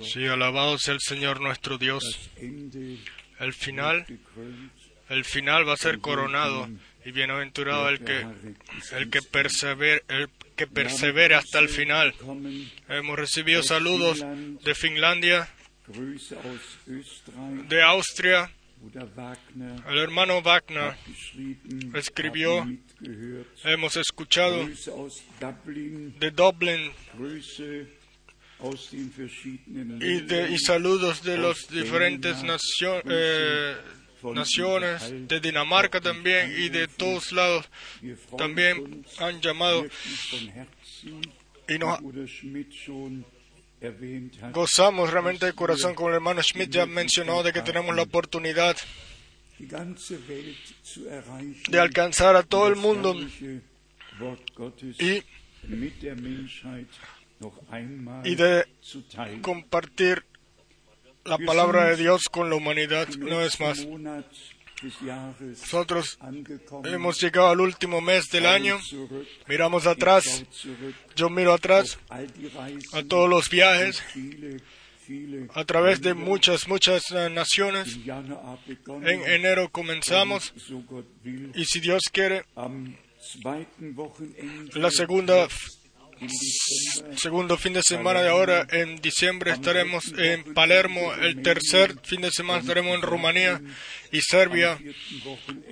Sí, alabado sea el Señor nuestro Dios. El final, el final va a ser coronado y bienaventurado el que, el que persevere, el que persevere hasta el final. Hemos recibido saludos de Finlandia, de Austria. El hermano Wagner escribió, hemos escuchado de Dublin y, de, y Ländern. saludos de las diferentes nacio- eh, naciones, de Dinamarca también y de todos lados. También han llamado y nos gozamos realmente de corazón, como el hermano Schmidt ya mencionó, de que tenemos la oportunidad de alcanzar a todo el mundo y, de compartir la palabra de Dios con la humanidad una vez más. Nosotros hemos llegado al último mes del año, miramos atrás, yo miro atrás a todos los viajes. a través de muchas, muchas eh, naciones. En enero comenzamos. y si Dios quiere, la segunda segundo fin de semana de ahora en diciembre estaremos en Palermo, el tercer fin de semana estaremos en Rumanía y Serbia.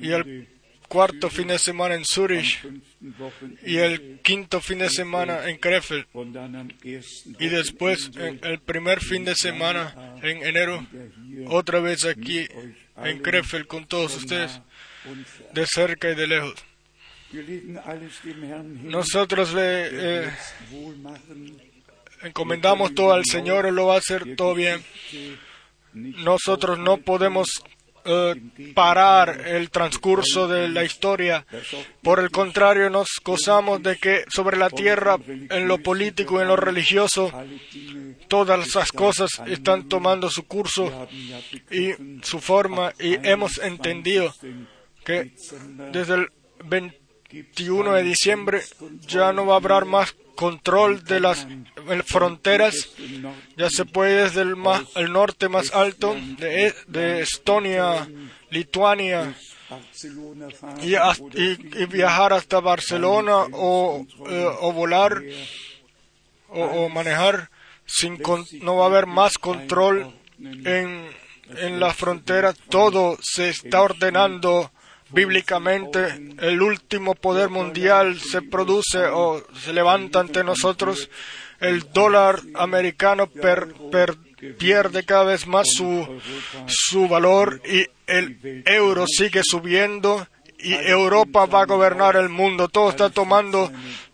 Y el cuarto fin de semana en Zurich y el quinto fin de semana en ersten y después el primer fin de semana en enero otra vez aquí en Krefeld con todos ustedes de cerca y de lejos. Nosotros le eh, encomendamos todo al Señor, Él lo va a hacer todo bien. Nosotros no podemos eh, parar el transcurso de la historia. Por el contrario, nos gozamos de que sobre la tierra, en lo político y en lo religioso, todas esas cosas están tomando su curso y su forma y hemos entendido 21. que desde el 21 de diciembre ya no va a haber más control de las fronteras. Ya se puede desde el, más, el norte más alto de, E- de Estonia, Lituania y, viajar hasta Barcelona o, eh, volar o, manejar sin no va a haber más control en, en la frontera todo se está ordenando bíblicamente el último poder mundial se produce o se levanta ante nosotros. El dólar americano per- pierde cada vez más su, su valor y el euro sigue subiendo y Europa va a gobernar el mundo. Todo está tomando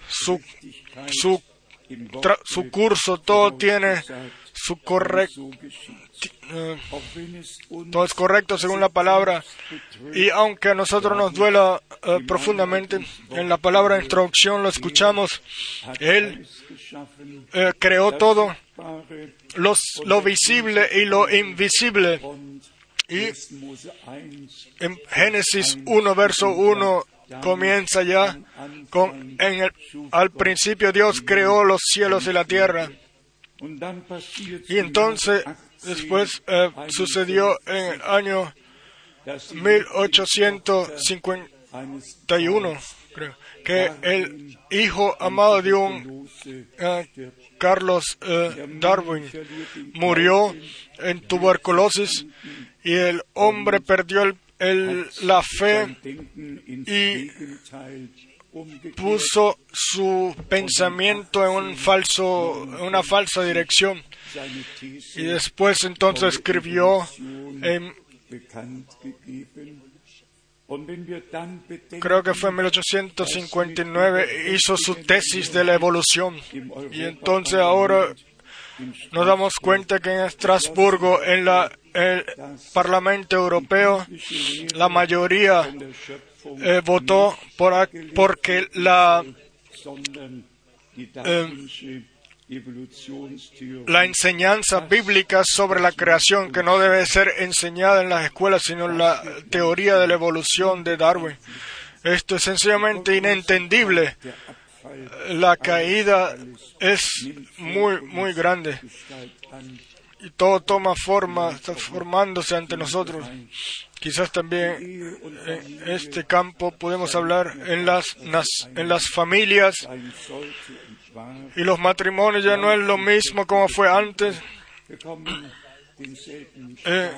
su, su su curso, todo tiene su geschieht. eh, todo es correcto según la palabra. Y aunque a nosotros nos duela eh, profundamente, en la palabra de introducción lo escuchamos, Él eh, creó todo, los, lo visible y lo invisible. Y 1. Mose 1 en Génesis 1, verso 1, comienza ya con, en el, al principio Dios creó los cielos y la tierra. Y entonces, después eh, sucedió en el año dass 1851, creo, que el hijo amado de un eh, Carlos eh, Darwin murió en tuberculosis y el hombre perdió el- la fe y. puso su pensamiento en un falso en una falsa dirección y después entonces escribió en creo que fue en 1859, hizo su tesis de la evolución. Y entonces ahora nos damos cuenta que en Estrasburgo, en la, el Parlamento Europeo, la mayoría eh, votó por, porque la, Evolutionstheorie la enseñanza bíblica sobre la creación, que no debe ser enseñada en las escuelas, sino la teoría de la evolución de Darwin. Esto es sencillamente inentendible. la caída es muy, muy grande y todo toma forma, está formándose ante nosotros. Quizás también en este campo podemos hablar en las, en las familias y los matrimonios ya no es lo mismo como fue antes. Eh,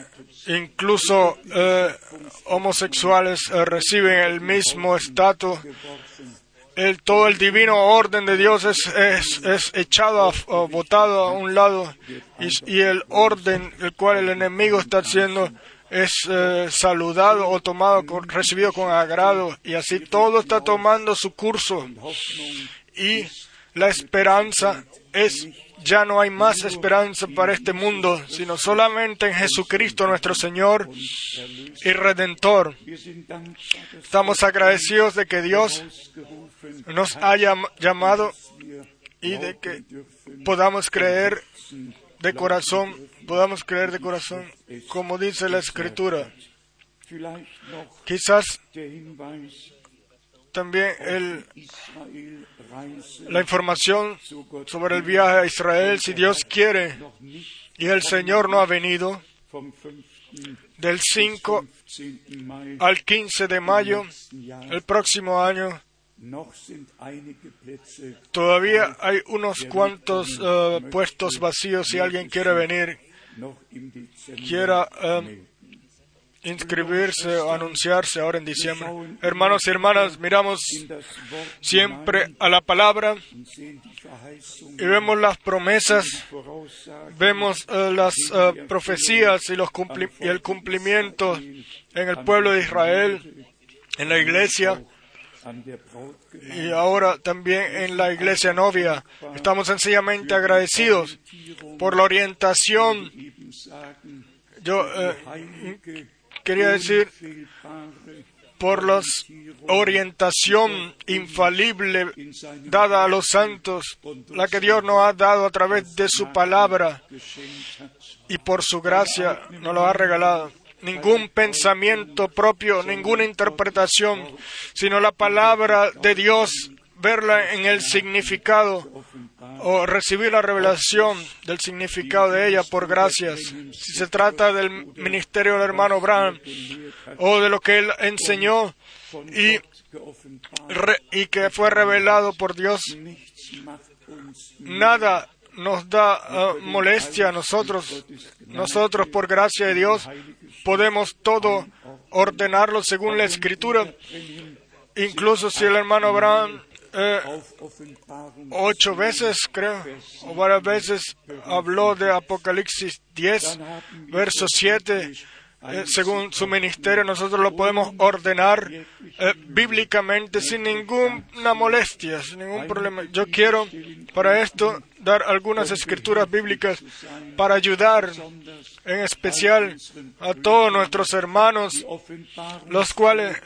incluso eh, homosexuales eh, reciben el mismo estatus. El, todo el divino orden de Dios es, es, echado, a, botado a un lado y, y, el orden el cual el enemigo está haciendo es saludado o tomado, con, recibido con agrado y así todo está tomando su curso y la esperanza es ya no hay más esperanza para este mundo, sino solamente en Jesucristo nuestro Señor y Redentor. Estamos agradecidos de que Dios nos haya llamado y de que podamos creer de corazón, podamos creer de corazón, como dice la Escritura. Quizás también el, la información sobre el viaje a Israel, si Dios quiere, y el Señor no ha venido, del 5 al 15 de mayo, el próximo año, todavía hay unos cuantos uh, puestos vacíos si alguien quiere venir, quiera um, inscribirse o anunciarse ahora en diciembre. Hermanos y hermanas, miramos siempre a la palabra y vemos las promesas, vemos uh, las uh, profecías y, los y el cumplimiento en el pueblo de Israel, en la iglesia y ahora también en la iglesia novia. Estamos sencillamente agradecidos por la orientación. Yo uh, quería decir, por la orientación infalible dada a los santos, la que Dios nos ha dado a través de su palabra y por su gracia nos lo ha regalado. Ningún pensamiento propio, ninguna interpretación, sino la palabra de Dios, verla en el significado o recibir la revelación del significado de ella por gracias. Si se trata del ministerio del hermano Abraham o de lo que él enseñó y, y que fue revelado por Dios, nada nos da uh, molestia a nosotros. Nosotros, por gracia de Dios, podemos todo ordenarlo según la Escritura. Incluso si el hermano Abraham eh, ocho veces, creo, o varias veces habló de Apocalipsis 10, verso 7. Eh, según su ministerio, nosotros lo podemos ordenar eh, bíblicamente sin ninguna molestia, sin ningún problema. Yo quiero para esto dar algunas escrituras bíblicas para ayudar en especial a todos nuestros hermanos, los cuales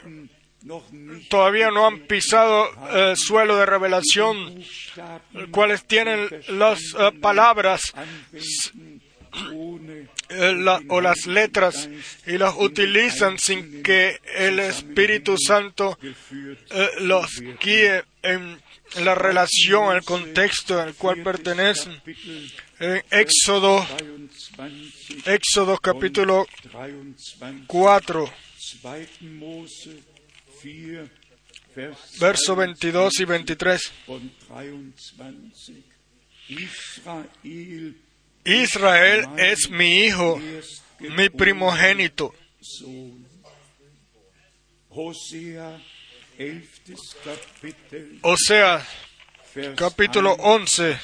todavía no han pisado el suelo de revelación, cuales tienen las eh, palabras eh, o las letras y las utilizan sin que el Espíritu Santo eh, los guíe en la relación, el contexto al cual pertenecen. En Éxodo, Éxodo capítulo 4 verso 22 y 23. Israel es mi hijo, mi primogénito. O sea, capítulo 11.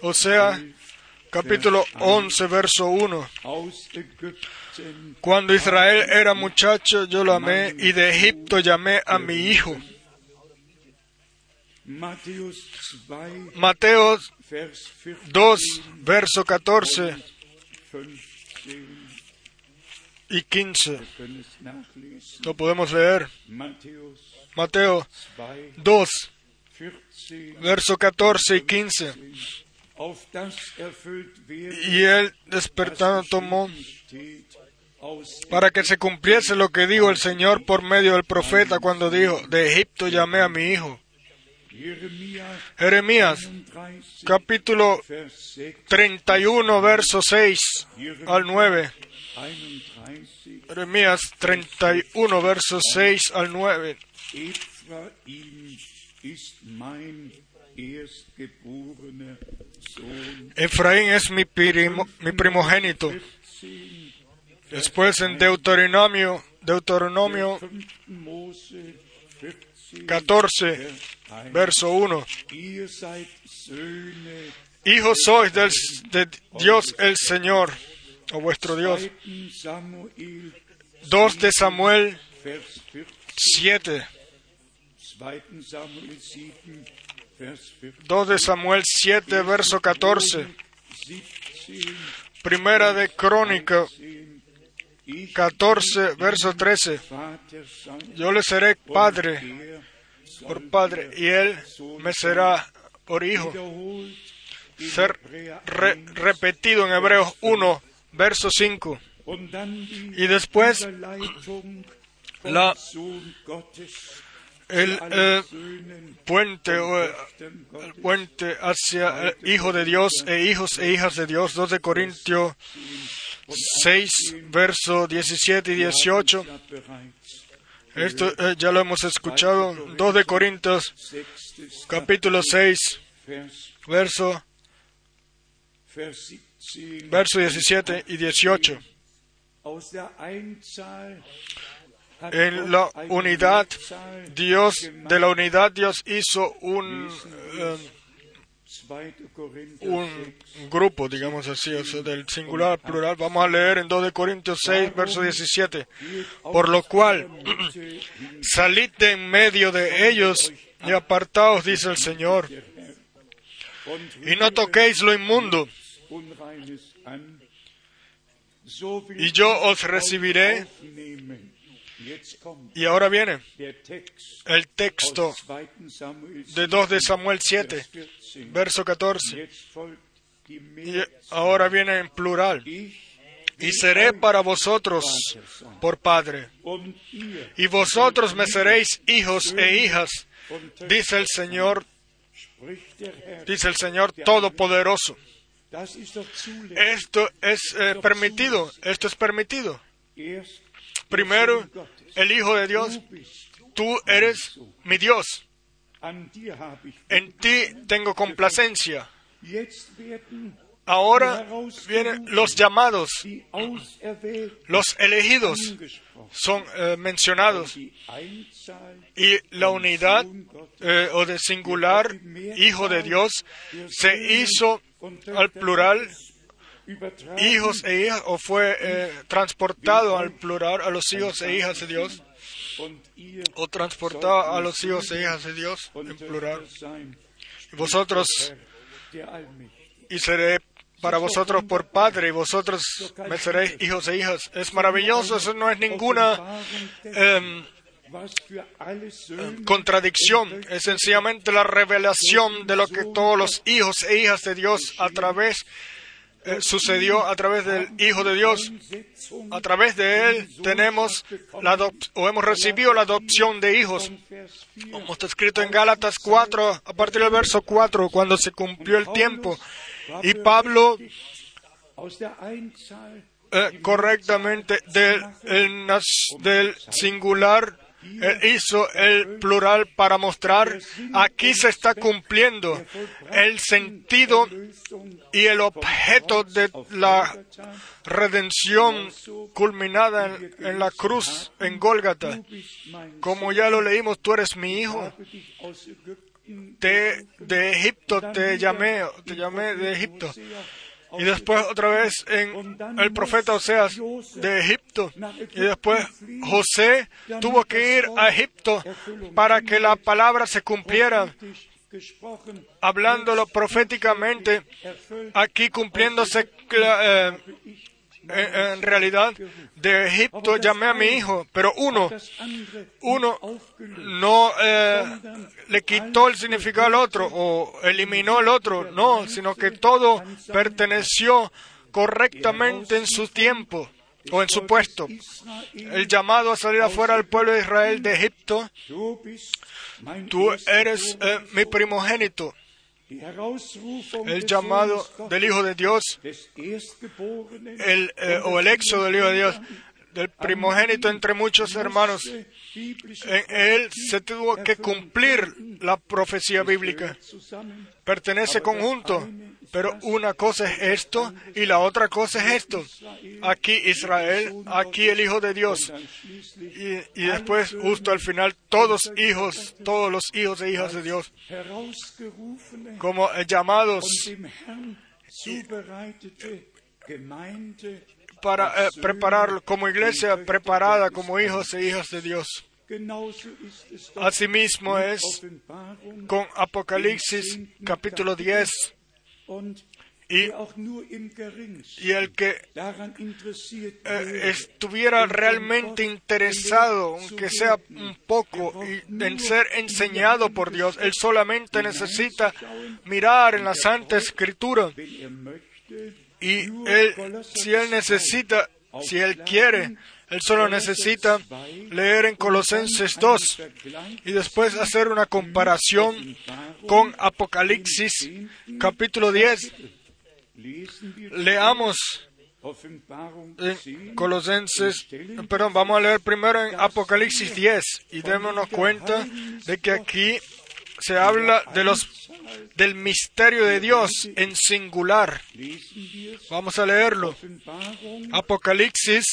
O sea, capítulo 11, verso 1. Cuando Israel era muchacho, yo lo amé y de Egipto llamé a mi hijo. Mateo 2, verso 14 y 15. Lo podemos leer. Mateo 2, verso 14 y 15. Y él despertando tomó para que se cumpliese lo que dijo el Señor por medio del profeta cuando dijo, de Egipto llamé a mi hijo. Jeremías 31, capítulo Vers 6, 31, verso 6 al 9. 31, Jeremías 31, verso 6 al 9. Ephraim ist mein erstgeborener Sohn. Efraín es mi, mi primogénito. 14, Después en Deuteronomio, Deuteronomio 5. Mose 14, 14, Vers 1. verso 1. Ihr seid Söhne Hijos sois del, de Dios el Señor, o vuestro Dios. 2. Samuel 2 de Samuel Vers 14, 7. 2. Samuel 7, Vers 14. 2 de Samuel 7, verso 14. 17, Primera de Crónica 10. Ich 14, verso 13. Vater sein, Yo le seré padre por padre y él me será por hijo. Ser re- 1. repetido en Hebreos 1, verso 5. Und dann die Y después la- el eh, puente o el puente hacia el Hijo de Dios e hijos e hijas de Dios. 2 de Corintios 6, verso 17 y 18. Ja, bereits Esto eh, ya lo hemos escuchado. 2 de Corintios capítulo 6, Vers, verso, Vers 17. verso 17 y 18. Aus der Einzahl hat En la unidad, Dios, de la unidad, Dios hizo un, eh, 2. Korinther 6, un grupo, digamos así, del singular al plural. Vamos a leer en 2 de Corintios 6, verso 17. Por lo cual, salid de en medio de ellos y apartaos, dice el Señor, y no toquéis lo inmundo, y yo os recibiré. Y ahora viene el texto aus 2. Samuel de 2 de Samuel 7, Vers 14. verso 14. Jetzt folgt die Y ahora viene en plural. Y seré para vosotros por Padre. Y vosotros me seréis hijos e hijas, dice el Señor, dice el Señor Todopoderoso. Esto es eh, permitido, esto es permitido. Primero, el Hijo de Dios, tú eres mi Dios. En ti tengo complacencia. Ahora vienen los llamados, los elegidos son eh, mencionados. Y la unidad eh, o de singular, Hijo de Dios, se hizo al plural hijos e hijas, o fue eh, transportado al plural a los hijos e hijas de Dios, o transportado a los hijos e hijas de Dios en plural. Y vosotros, y seré para vosotros por padre, y vosotros me seréis hijos e hijas. Es maravilloso, eso no es ninguna Söhne contradicción, es sencillamente la revelación de lo que todos los hijos e hijas de Dios a través eh, sucedió a través del Hijo de Dios. A través de él tenemos la o hemos recibido la adopción de hijos. von Vers 4 Como está escrito en Gálatas 4, a partir del verso 4, cuando se cumplió el tiempo. Y Pablo eh, correctamente del, singular hizo el plural para mostrar aquí se está cumpliendo el sentido y el objeto de la redención culminada en, la cruz en Gólgata. Como ya lo leímos, tú eres mi hijo. Te, de Egipto te llamé, te llamé de Egipto. Y después otra vez en el profeta Oseas de Egipto. Y después José tuvo que ir a Egipto para que la palabra se cumpliera, hablándolo proféticamente, aquí cumpliéndose eh, en, realidad. De Egipto llamé a mi hijo, pero uno, uno no eh, le quitó el significado al otro o eliminó el otro, no, sino que todo perteneció correctamente en su tiempo. o en su puesto. El llamado a salir afuera del pueblo de Israel de Egipto, tú eres eh, mi primogénito. El llamado del Hijo de Dios, el, eh, o el éxodo del Hijo de Dios, del primogénito entre muchos hermanos. En él se tuvo que cumplir la profecía bíblica. Pertenece conjunto, pero una cosa es esto y la otra cosa es esto. Aquí Israel, aquí el Hijo de Dios. Y, después, justo al final, todos hijos, todos los hijos e hijas de Dios, como llamados para eh, preparar como iglesia preparada como hijos e hijas de Dios. Asimismo es con Apocalipsis capítulo 10 y, y el que eh, estuviera realmente interesado, aunque sea un poco, en ser enseñado por Dios, él solamente necesita mirar en la Santa Escritura. y él, si él necesita, si él quiere, él solo necesita leer en Colosenses 2 y después hacer una comparación con Apocalipsis capítulo 10. Leamos en Colosenses, perdón, vamos a leer primero en Apocalipsis 10 y démonos cuenta de que aquí se habla de los del misterio de Dios en singular. Vamos a leerlo. Apocalipsis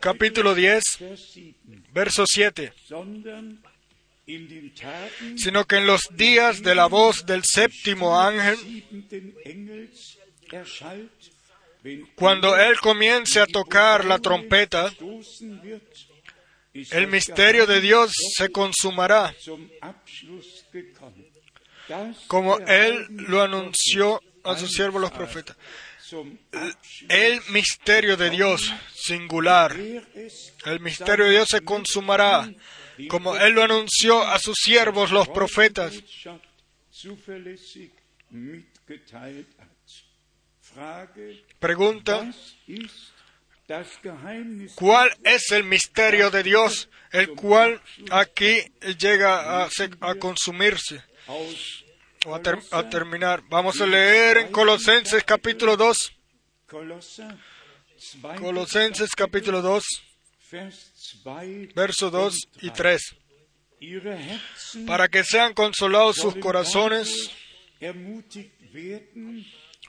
capítulo 10, verso 7. Sino que en los días de la voz del séptimo ángel, cuando él comience a tocar la trompeta, el misterio de Dios se consumará como Él lo anunció a sus siervos los profetas. El misterio de Dios singular, el misterio de Dios se consumará, como Él lo anunció a sus siervos los profetas. Pregunta, ¿cuál es el misterio de Dios, el cual aquí llega a, a consumirse? o a, terminar. Vamos a leer en Colosenses capítulo 2. Colosenses capítulo 2, verso 2 y 3. Para que sean consolados sus corazones,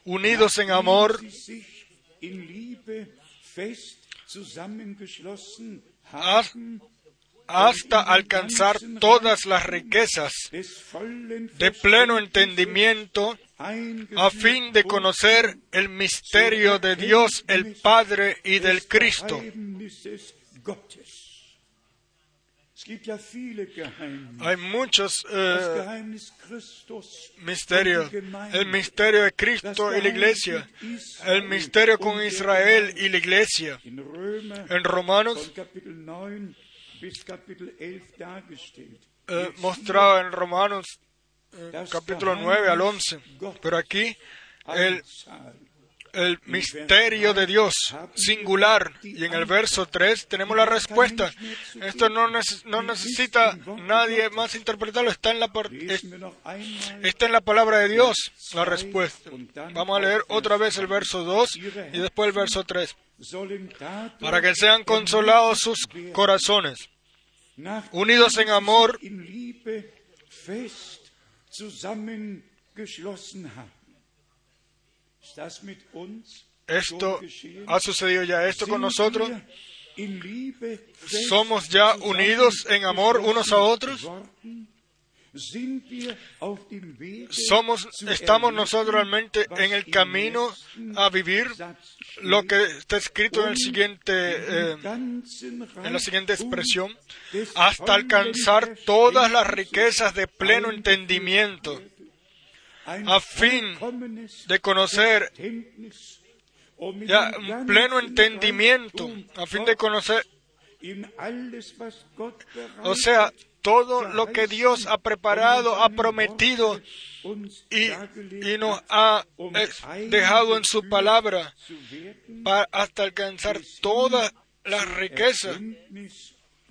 unidos en amor, hasta alcanzar todas las riquezas de pleno entendimiento a fin de conocer el misterio de Dios el Padre y del Cristo. Hay muchos eh, misterios. El misterio de Cristo y la iglesia. El misterio con Israel y la iglesia. En Romanos eh, mostrado en Romanos eh, capítulo 9 al 11. Pero aquí el, el misterio de Dios singular. Y en el verso 3 tenemos la respuesta. Esto no, no necesita nadie más interpretarlo. Está en, la, está en la palabra de Dios la respuesta. Vamos a leer otra vez el verso 2 y después el verso 3. Para que sean consolados sus corazones unidos en amor, esto ha sucedido ya, esto con nosotros. ¿Somos ya unidos en amor unos a otros? Somos, estamos nosotros realmente en el camino a vivir lo que está escrito en el siguiente, eh, en la siguiente expresión, hasta alcanzar todas las riquezas de pleno entendimiento, a fin de conocer ya un pleno entendimiento, a fin de conocer, o sea, todo lo que Dios ha preparado, ha prometido y, y nos ha eh, dejado en su palabra para hasta alcanzar toda la riqueza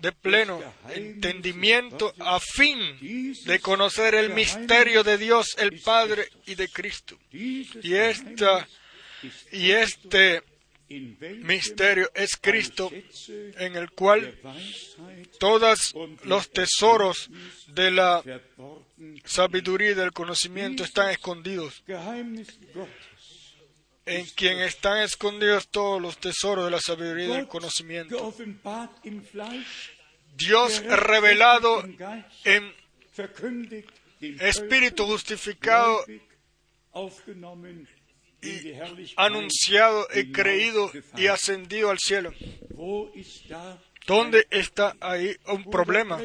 de pleno entendimiento a fin de conocer el misterio de Dios el Padre y de Cristo. Y esta y este misterio es Cristo en el cual todos los tesoros de la sabiduría y del conocimiento están escondidos. En quien están escondidos todos los tesoros de la sabiduría y del conocimiento. Dios revelado en espíritu justificado y anunciado y creído y ascendido al cielo. ¿Dónde está ahí un problema?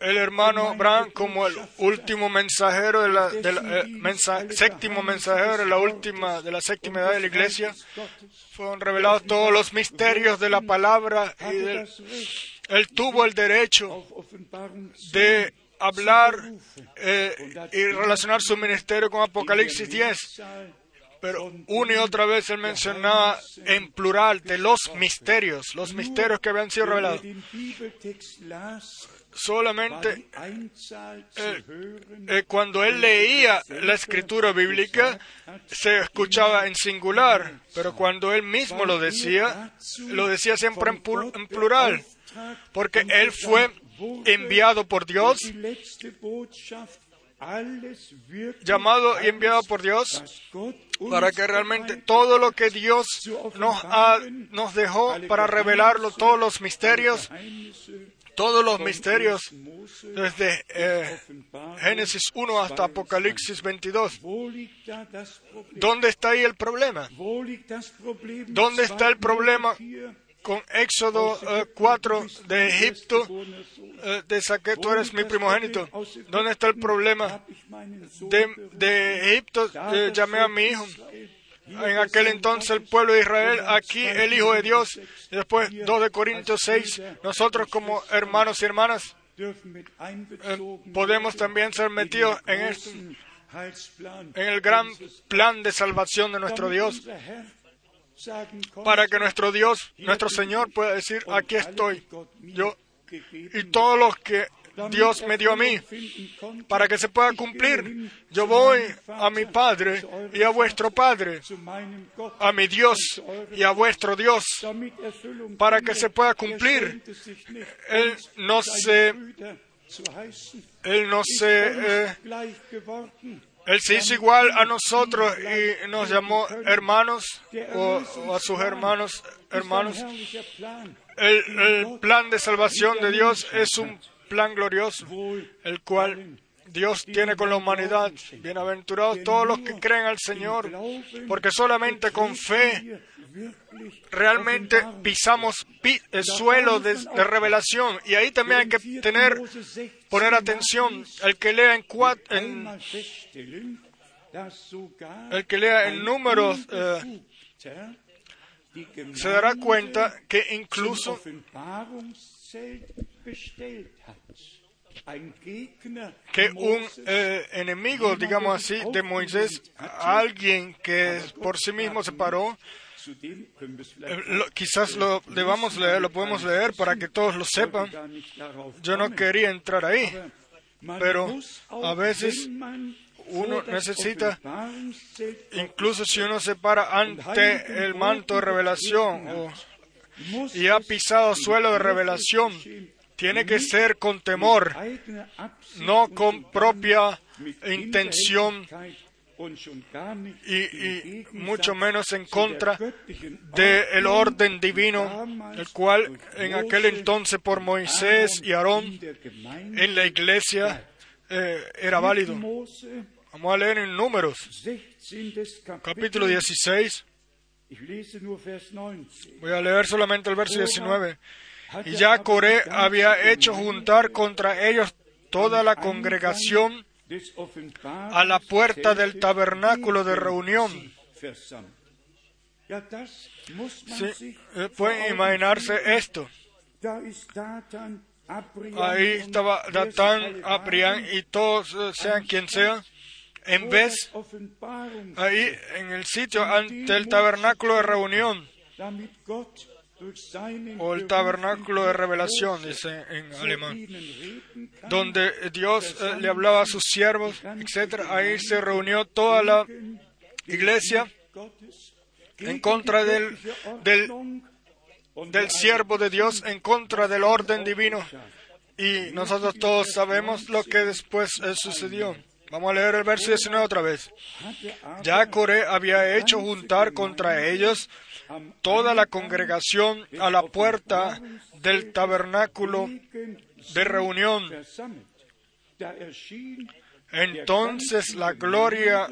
El hermano Bran, como el último mensajero de la, eh, séptimo mensajero de la última de la séptima edad de la iglesia, fueron revelados todos los misterios de la palabra y él tuvo el derecho de hablar eh, y relacionar su ministerio con Apocalipsis 10. Pero una y otra vez él mencionaba en plural de los misterios, los misterios que habían sido revelados. Solamente eh, eh, cuando él leía la escritura bíblica se escuchaba en singular, pero cuando él mismo lo decía, lo decía siempre en plural, porque él fue enviado por Dios, llamado y enviado por Dios, para que realmente todo lo que Dios nos, ha, nos dejó para revelarlo, todos los misterios, todos los misterios, desde eh, Génesis 1 hasta Apocalipsis 22. ¿Dónde está ahí el problema? ¿Dónde está el problema con Éxodo 4 eh, de Egipto, eh, de saqué, tú eres mi primogénito. ¿Dónde está el problema? De, Egipto eh, llamé a mi hijo. En aquel entonces el pueblo de Israel, aquí el Hijo de Dios. Y después 2 de Corintios 6, nosotros como hermanos y hermanas podemos también ser metidos en el gran plan de salvación de nuestro Dios para que nuestro Dios, nuestro Señor pueda decir, aquí estoy, yo y todos los que Dios me dio a mí, para que se pueda cumplir. Yo voy a mi Padre y a vuestro Padre, a mi Dios y a vuestro Dios, para que se pueda cumplir. Él no se, él no se, eh, él se hizo igual a nosotros y nos llamó hermanos o, a sus hermanos hermanos. El, plan de salvación de Dios es un plan glorioso, el cual Dios tiene con la humanidad. Bienaventurados todos los que creen al Señor, porque solamente con fe realmente pisamos el suelo de, revelación y ahí también hay que tener poner atención el que lea en, el que lea en números eh, se dará cuenta que incluso que un eh, enemigo, digamos así, de Moisés, alguien que por sí mismo se paró, quizás lo debamos leer, lo podemos leer para que todos lo sepan. Yo no quería entrar ahí, pero a veces uno necesita, incluso si uno se para ante el manto de revelación y ha pisado suelo de revelación, tiene que ser con temor, no con propia intención y, mucho menos en contra del orden divino, el cual en aquel entonces por Moisés y Aarón en la iglesia eh, era válido. Vamos a leer en Números, capítulo 16. Voy a leer solamente el verso 19. Y ya Coré había hecho juntar contra ellos toda la congregación a la puerta del tabernáculo de reunión. Sí, eh, pueden imaginarse esto. ahí estaba Datán, Abrián y todos, eh, sean quien sea, en vez, ahí en el sitio ante el tabernáculo de reunión, o el tabernáculo de revelación, dice en alemán, donde Dios eh, le hablaba a sus siervos, etc. Ahí se reunió toda la iglesia en contra del, del, siervo de Dios, en contra del orden divino. Y nosotros todos sabemos lo que después eh, sucedió. Vamos a leer el verso 19 otra vez. Ya Coré había hecho juntar contra ellos toda la congregación a la puerta del tabernáculo de reunión. Entonces la gloria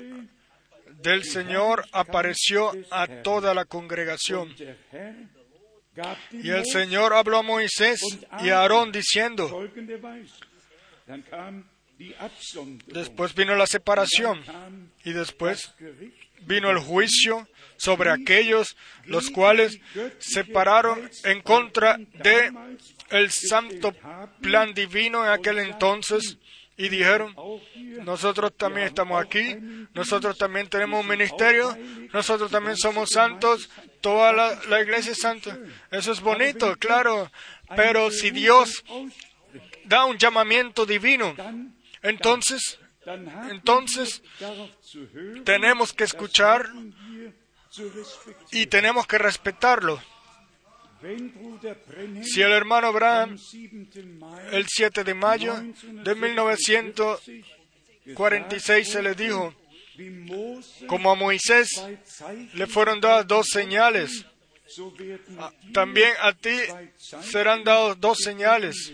del Señor apareció a toda la congregación. Y el Señor habló a Moisés y a Aarón diciendo, después vino la separación y después vino el juicio sobre aquellos los cuales se pararon en contra de el santo plan divino en aquel entonces y dijeron, nosotros también estamos aquí, nosotros también tenemos un ministerio, nosotros también somos santos, toda la, iglesia es santa. Eso es bonito, claro, pero si Dios da un llamamiento divino, entonces, entonces tenemos que escuchar y tenemos que respetarlo. Si el hermano Abraham, el 7 de mayo de 1946, se le dijo, como a Moisés le fueron dadas dos señales, también a ti serán dados dos señales.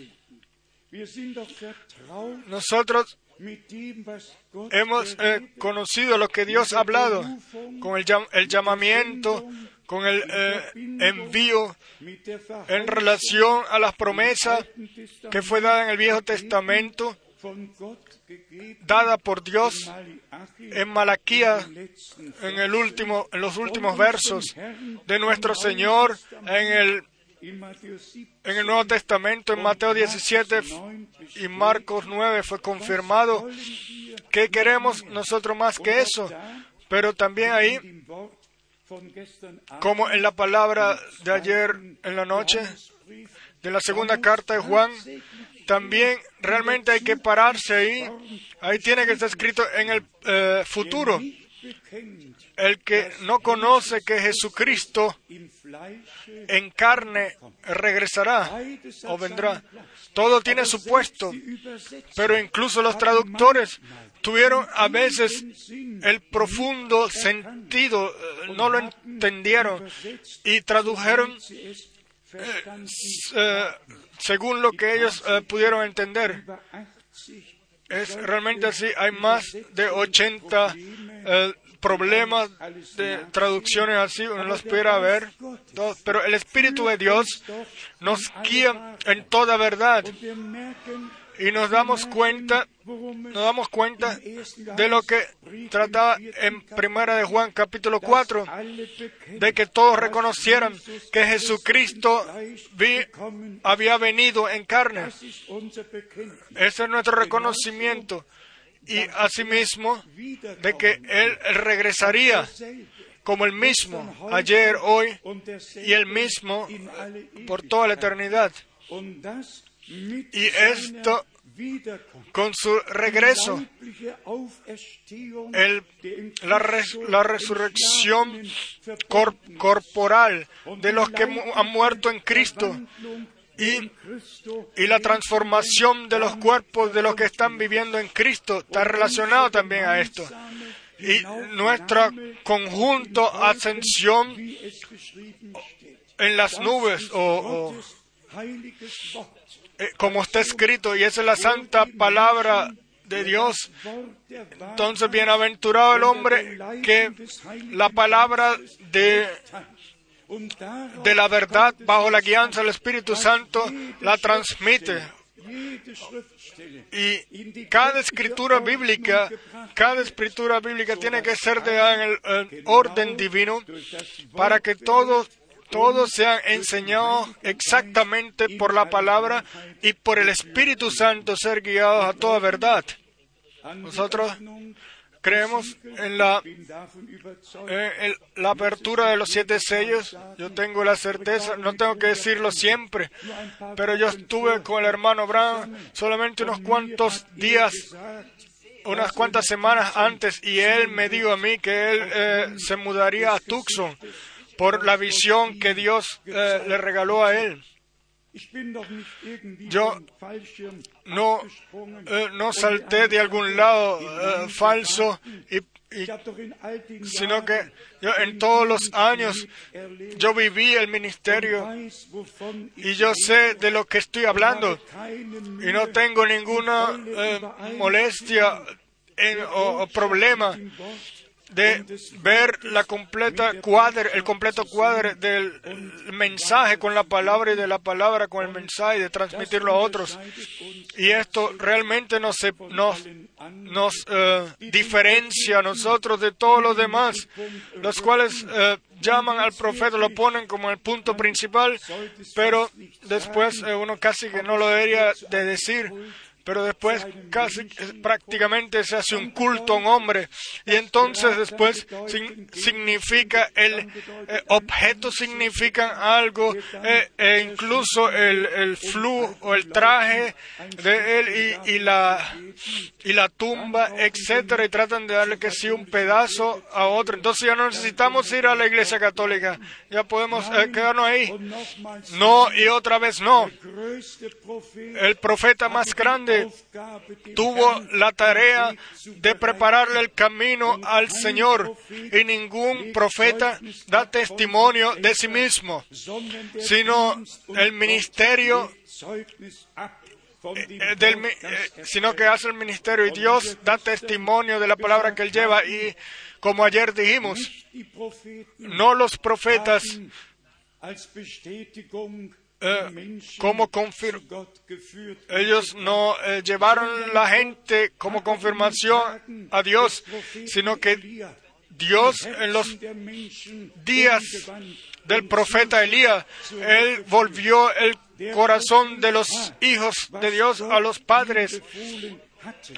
Nosotros hemos eh, conocido lo que Dios ha hablado con el, el llamamiento, con el eh, envío en relación a las promesas que fue dada en el Viejo Testamento, dada por Dios en Malaquía, en, el último, en los últimos versos de nuestro Señor, en el en el Nuevo Testamento, en Mateo 17 y Marcos 9 fue confirmado que queremos nosotros más que eso. Pero también ahí, como en la palabra de ayer en la noche, de la segunda carta de Juan, también realmente hay que pararse ahí. Ahí tiene que estar escrito en el eh, futuro. El que no conoce que Jesucristo en carne regresará o vendrá. Todo tiene su puesto, pero incluso los traductores tuvieron a veces el profundo sentido, eh, no lo entendieron y tradujeron eh, eh, según lo que ellos pudieron entender. Es realmente así, hay más de 80 problemas de traducciones así, uno los pudiera ver, pero el Espíritu de Dios nos guía en toda verdad y nos damos cuenta, nos damos cuenta de lo que trataba en Primera de Juan capítulo 4, de que todos reconocieran que Jesucristo había venido en carne. Ese es nuestro reconocimiento y asimismo de que Él regresaría como el mismo ayer, hoy y el mismo por toda la eternidad. Y esto con su regreso, el, la, la, resurrección corporal de los que han muerto en Cristo y, y, la transformación de los cuerpos de los que están viviendo en Cristo está relacionado también a esto. Y nuestra conjunto ascensión en las nubes o, eh, como está escrito, y esa es la santa palabra de Dios. Entonces, bienaventurado el hombre que la palabra de de la verdad bajo la guianza del Espíritu Santo la transmite. Y cada escritura bíblica, cada escritura bíblica tiene que ser de en el orden divino para que todos todos sean enseñados exactamente por la palabra y por el Espíritu Santo ser guiados a toda verdad. Nosotros creemos en la, eh, en la apertura de los siete sellos. Yo tengo la certeza, no tengo que decirlo siempre, pero yo estuve con el hermano Brown solamente unos cuantos días unas cuantas semanas antes y él me dijo a mí que él eh, se mudaría a Tucson por la visión que Dios eh, le regaló a él. Yo no, eh, no salté de algún lado eh, falso, sino que yo en todos los años yo viví el ministerio y yo sé de lo que estoy hablando y no tengo ninguna molestia o problema de ver la completa cuadre, el completo cuadre del mensaje con la palabra y de la palabra con el mensaje de transmitirlo a otros. Y esto realmente nos, nos, nos eh, diferencia a nosotros de todos los demás, los cuales eh, llaman al profeta, lo ponen como el punto principal, pero después eh, uno casi que no lo debería de decir pero después casi prácticamente se hace un culto a un hombre. Y entonces después significa el eh, objeto significan algo eh, e incluso el, el flujo o el traje de él y, y, la y la tumba etcétera y tratan de darle que sí un pedazo a otro. Entonces ya no necesitamos ir a la iglesia católica. Ya podemos eh, quedarnos ahí. No y otra vez no. El profeta más grande tuvo la tarea de prepararle el camino al Señor y ningún profeta da testimonio de sí mismo, sino el ministerio eh, eh, sino que hace el ministerio y Dios da testimonio de la palabra que él lleva. Y como ayer dijimos, no los profetas eh, ellos no eh, llevaron la gente como confirmación a Dios, sino que Dios en los días del profeta Elías, él volvió el corazón de los hijos de Dios a los padres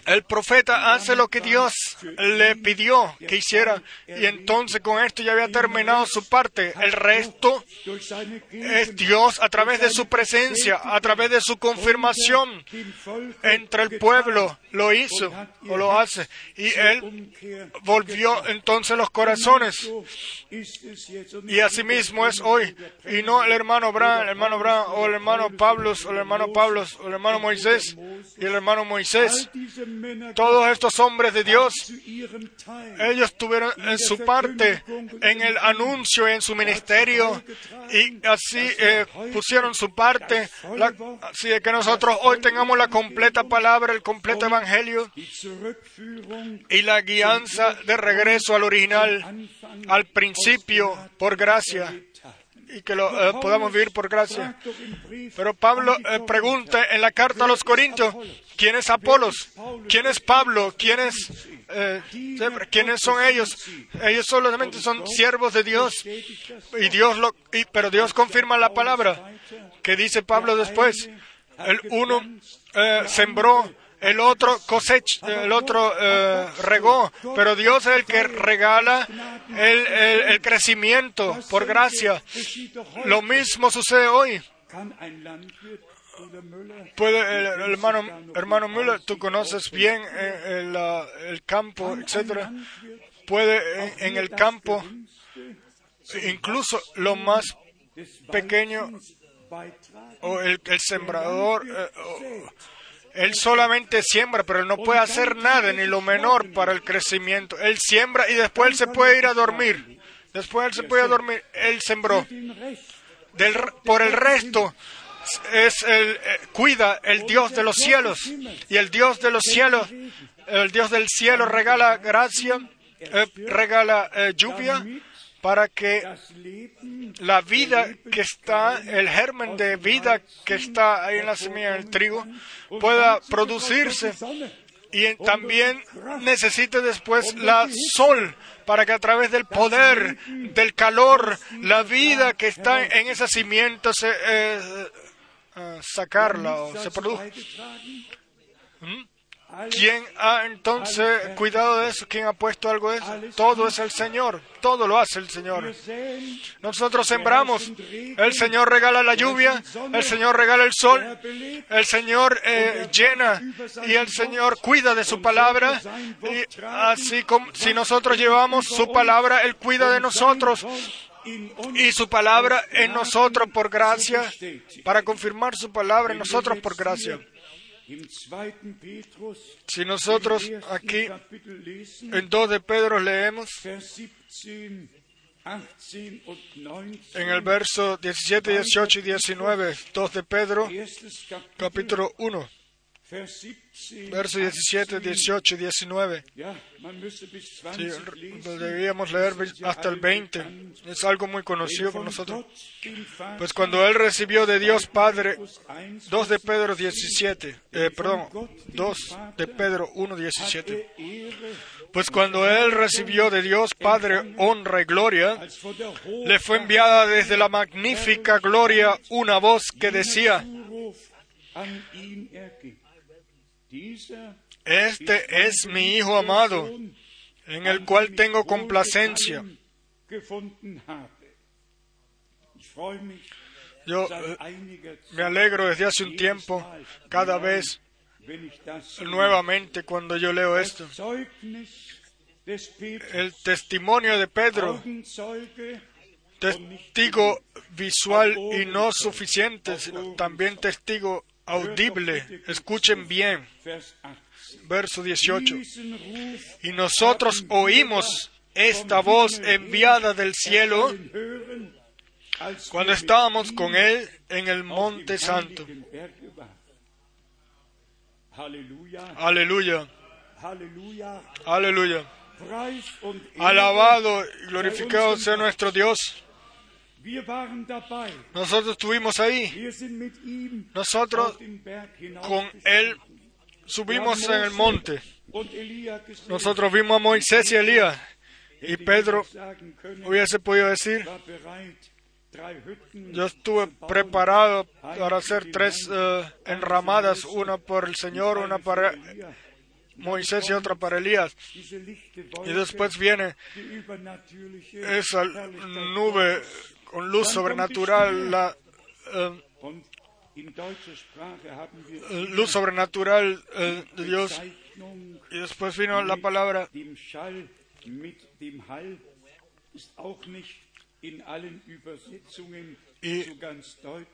el profeta hace lo que Dios le pidió que hiciera y entonces con esto ya había terminado su parte. El resto es Dios a través de su presencia, a través de su confirmación entre el pueblo. Lo hizo o lo hace. Y él volvió entonces los corazones. Y asimismo es hoy. Y no el hermano Bran, el hermano Bran o el hermano Pablo o el hermano Pablo o el hermano Moisés y el hermano Moisés todos estos hombres de Dios, ellos tuvieron en su parte en el anuncio y en su ministerio y así eh, pusieron su parte, así de que nosotros hoy tengamos la completa palabra, el completo evangelio y la guianza de regreso al original, al principio, por gracia y que lo eh, podamos vivir por gracia. Pero Pablo eh, pregunta en la carta a los Corintios, ¿quién es Apolos? ¿Quién es Pablo? ¿Quién es, eh, ¿Quiénes son ellos? Ellos solamente son siervos de Dios. Y Dios lo, y, pero Dios confirma la palabra que dice Pablo después. El uno sembró el otro cosecha, el otro eh, regó, pero Dios es el que regala el, el, crecimiento por gracia. Lo mismo sucede hoy. Puede, hermano, hermano Müller, tú conoces bien eh, el, el, campo, etcétera. Puede en, el campo, incluso lo más pequeño, o el, el sembrador, eh, él solamente siembra, pero él no puede hacer nada, ni lo menor, para el crecimiento. Él siembra y después él se puede ir a dormir. Después él se puede dormir. Él sembró. Por el resto es el, eh, cuida el Dios de los cielos. Y el Dios de los cielos, el Dios del cielo regala gracia, eh, regala eh, lluvia para que la vida que está, el germen de vida que está ahí en la semilla del trigo, pueda producirse y también necesite después la sol para que a través del poder, del calor, la vida que está en esa simiente se eh, eh, sacarla o se produzca. ¿Quién ha entonces cuidado de eso? ¿Quién ha puesto algo de eso? Todo es el Señor, todo lo hace el Señor. Nosotros sembramos, el Señor regala la lluvia, el Señor regala el sol, el Señor eh, llena y el Señor cuida de su palabra. Y así como si nosotros llevamos su palabra, Él cuida de nosotros y su palabra en nosotros por gracia, para confirmar su palabra en nosotros por gracia. Si nosotros aquí en 2 de Pedro leemos en el verso 17, 18 y 19, 2 de Pedro, capítulo 1, verso 17, 18 y 19. Sí, debíamos leer hasta el 20. Es algo muy conocido por nosotros. Pues cuando él recibió de Dios Padre, 2 de Pedro 17, eh, perdón, 2 de Pedro 1, 17. Pues cuando él recibió de Dios Padre honra y gloria, le fue enviada desde la magnífica gloria una voz que decía, Este es mi Hijo amado, en el cual tengo complacencia. Yo eh, me alegro desde hace un tiempo, cada vez nuevamente cuando yo leo esto. El testimonio de Pedro, testigo visual y no suficiente, sino también testigo audible. Escuchen bien, verso 18. Y nosotros oímos esta voz enviada del cielo cuando estábamos con Él en el monte santo. Aleluya, aleluya. Alabado y glorificado sea nuestro Dios. Nosotros estuvimos ahí. Nosotros con Él subimos en el monte. Nosotros vimos a Moisés y Elías. Y Pedro hubiese podido decir, yo estuve preparado para hacer tres eh, enramadas, una por el Señor, una para Moisés y otra para Elías. Y después viene esa nube con luz sobrenatural, la eh, eh, luz sobrenatural eh, de Dios. Y después vino la palabra. Y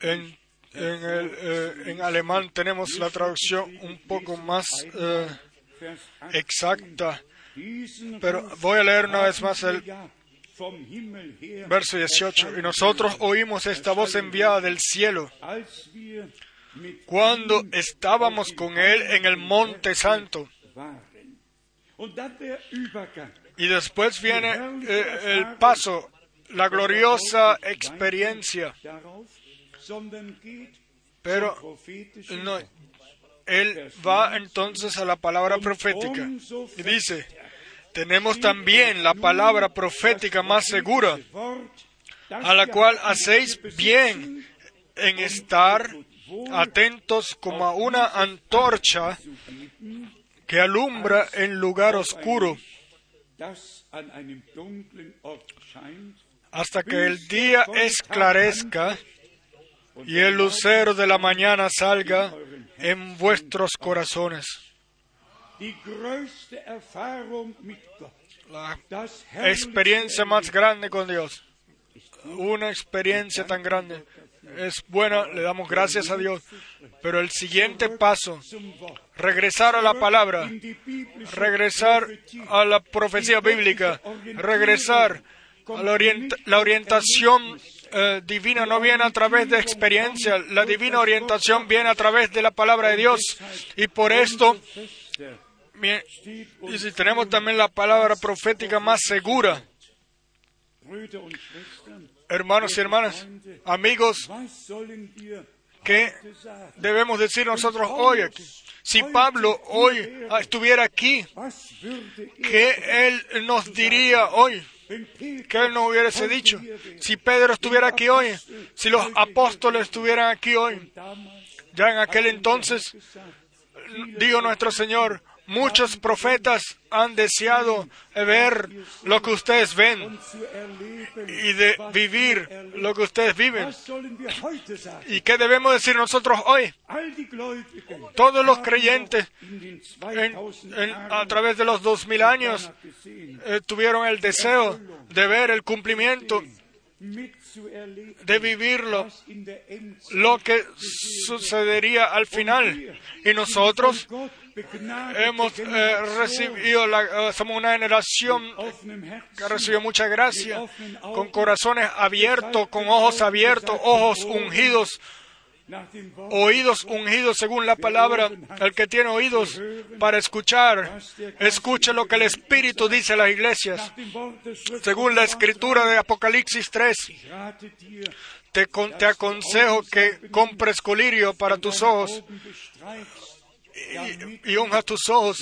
en, en, el, eh, en alemán tenemos la traducción un poco más eh, Vers 8. exacta, pero voy a leer una vez más el verso 18. Y nosotros oímos esta voz enviada del cielo cuando estábamos con Él en el monte santo. Y después viene eh, el paso, la gloriosa experiencia. Pero no. Él va entonces a la palabra profética y dice, tenemos también la palabra profética más segura, a la cual hacéis bien en estar atentos como a una antorcha que alumbra en lugar oscuro hasta que el día esclarezca y el lucero de la mañana salga en vuestros corazones. La experiencia más grande con Dios. Una experiencia tan grande. Es buena, le damos gracias a Dios. Pero el siguiente paso, regresar a la palabra, regresar a la profecía bíblica, regresar a la, orient- la orientación eh, divina no viene a través de experiencia, la divina orientación viene a través de la palabra de Dios. Y por esto, y si tenemos también la palabra profética más segura, hermanos y hermanas, amigos, ¿Qué debemos decir nosotros hoy aquí? Si Pablo hoy estuviera aquí, ¿qué él nos diría hoy? ¿Qué él nos hubiese dicho? Si Pedro estuviera aquí hoy, si los apóstoles estuvieran aquí hoy, ya en aquel entonces, dijo nuestro Señor, Muchos profetas han deseado ver lo que ustedes ven y de vivir lo que ustedes viven. ¿Y qué debemos decir nosotros hoy? Todos los creyentes a través de los dos mil años eh, tuvieron el deseo de ver el cumplimiento de vivirlo, lo que sucedería al final. Y nosotros hemos eh, recibido, la, eh, somos una generación que recibió mucha gracia, con corazones abiertos, con ojos abiertos, ojos ungidos, oídos ungidos según la palabra. El que tiene oídos para escuchar, escuche lo que el Espíritu dice a las iglesias. Según la escritura de Apocalipsis 3, te, te aconsejo que compres colirio para tus ojos y, y tus ojos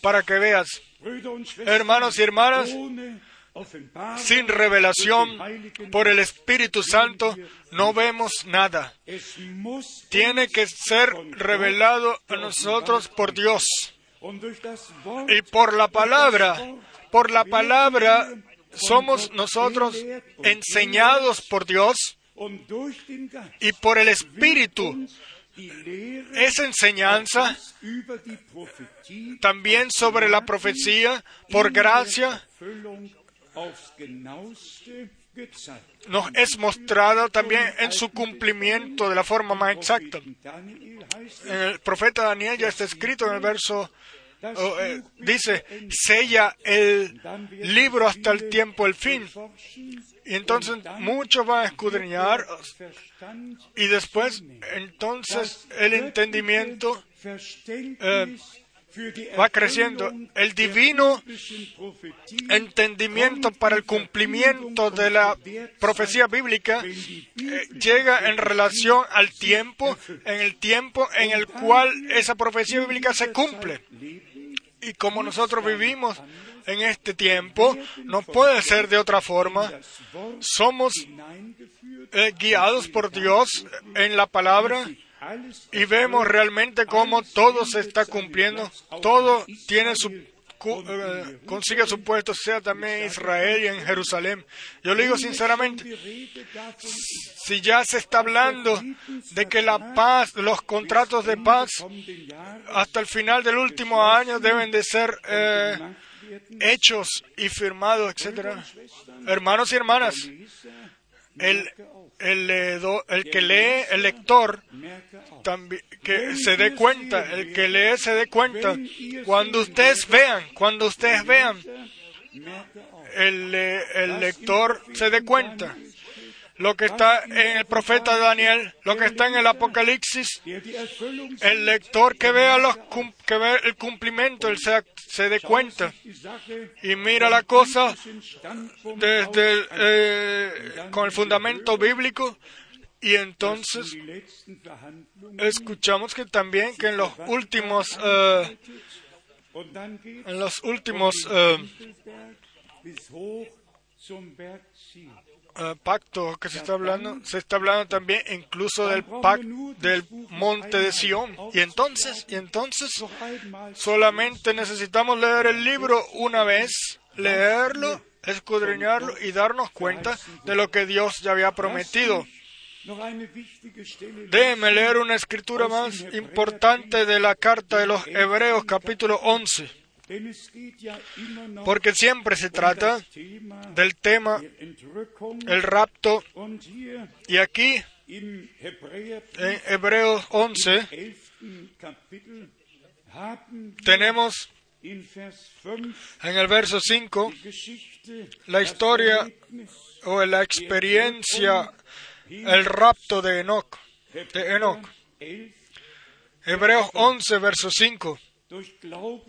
para que veas. Hermanos y hermanas, sin revelación por el Espíritu Santo no vemos nada. Tiene que ser revelado a nosotros por Dios. Y por la palabra, por la palabra somos nosotros enseñados por Dios y por el Espíritu esa enseñanza también sobre la profecía por gracia nos es mostrada también en su cumplimiento de la forma más exacta. En el profeta Daniel ya está escrito en el verso oh, eh, dice, sella el libro hasta el tiempo, el fin. Y entonces muchos van a escudriñar y después entonces el entendimiento eh, va creciendo. El divino entendimiento para el cumplimiento de la profecía bíblica eh, llega en relación al tiempo, en el tiempo en el cual esa profecía bíblica se cumple. Y como nosotros vivimos en este tiempo, no puede ser de otra forma. Somos eh, guiados por Dios en la palabra y vemos realmente cómo todo se está cumpliendo, todo tiene su eh, consigue su puesto, sea también en Israel y en Jerusalén. Yo le digo sinceramente, si ya se está hablando de que la paz, los contratos de paz, hasta el final del último año deben de ser eh, hechos y firmados, etcétera. Hermanos y hermanas, el, el, el, que lee, el lector, también, que se dé cuenta, el que lee se dé cuenta. Cuando ustedes vean, cuando ustedes vean, el, el lector se dé cuenta lo que está en el profeta Daniel, lo que está en el Apocalipsis, el lector que vea, los, que ve el cumplimiento, él se, se dé cuenta y mira la cosa desde eh, con el fundamento bíblico y entonces escuchamos que también que en los últimos eh, en los últimos eh, eh, pacto que se está hablando, se está hablando también incluso del pacto del monte de Sión. Y entonces, y entonces solamente necesitamos leer el libro una vez, leerlo, escudriñarlo y darnos cuenta de lo que Dios ya había prometido. Déjeme leer una escritura más importante de la carta de los Hebreos capítulo 11 porque siempre se trata del tema el rapto y aquí en Hebreos 11 tenemos en el verso 5 la historia o la experiencia, el rapto de Enoch, de Enoch. Hebreos 11, verso 5.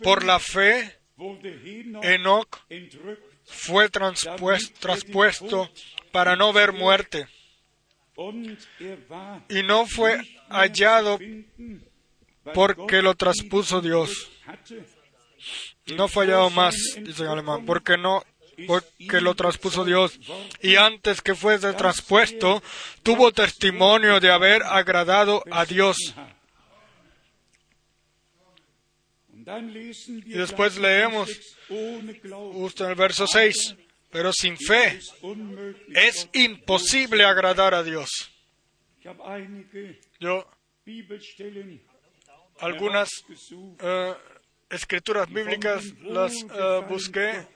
Por la fe, Enoch fue traspuesto para no ver muerte. Er y no fue hallado porque lo traspuso Dios. No fue hallado más, dice alemán, porque no porque lo traspuso Dios. Y antes que fuese traspuesto, tuvo testimonio de haber agradado a Dios. Y después leemos, Vers 6, ohne Glauben Justo en el verso 6. Pero sin fe es imposible agradar a Dios. Yo algunas eh, escrituras bíblicas las eh, busqué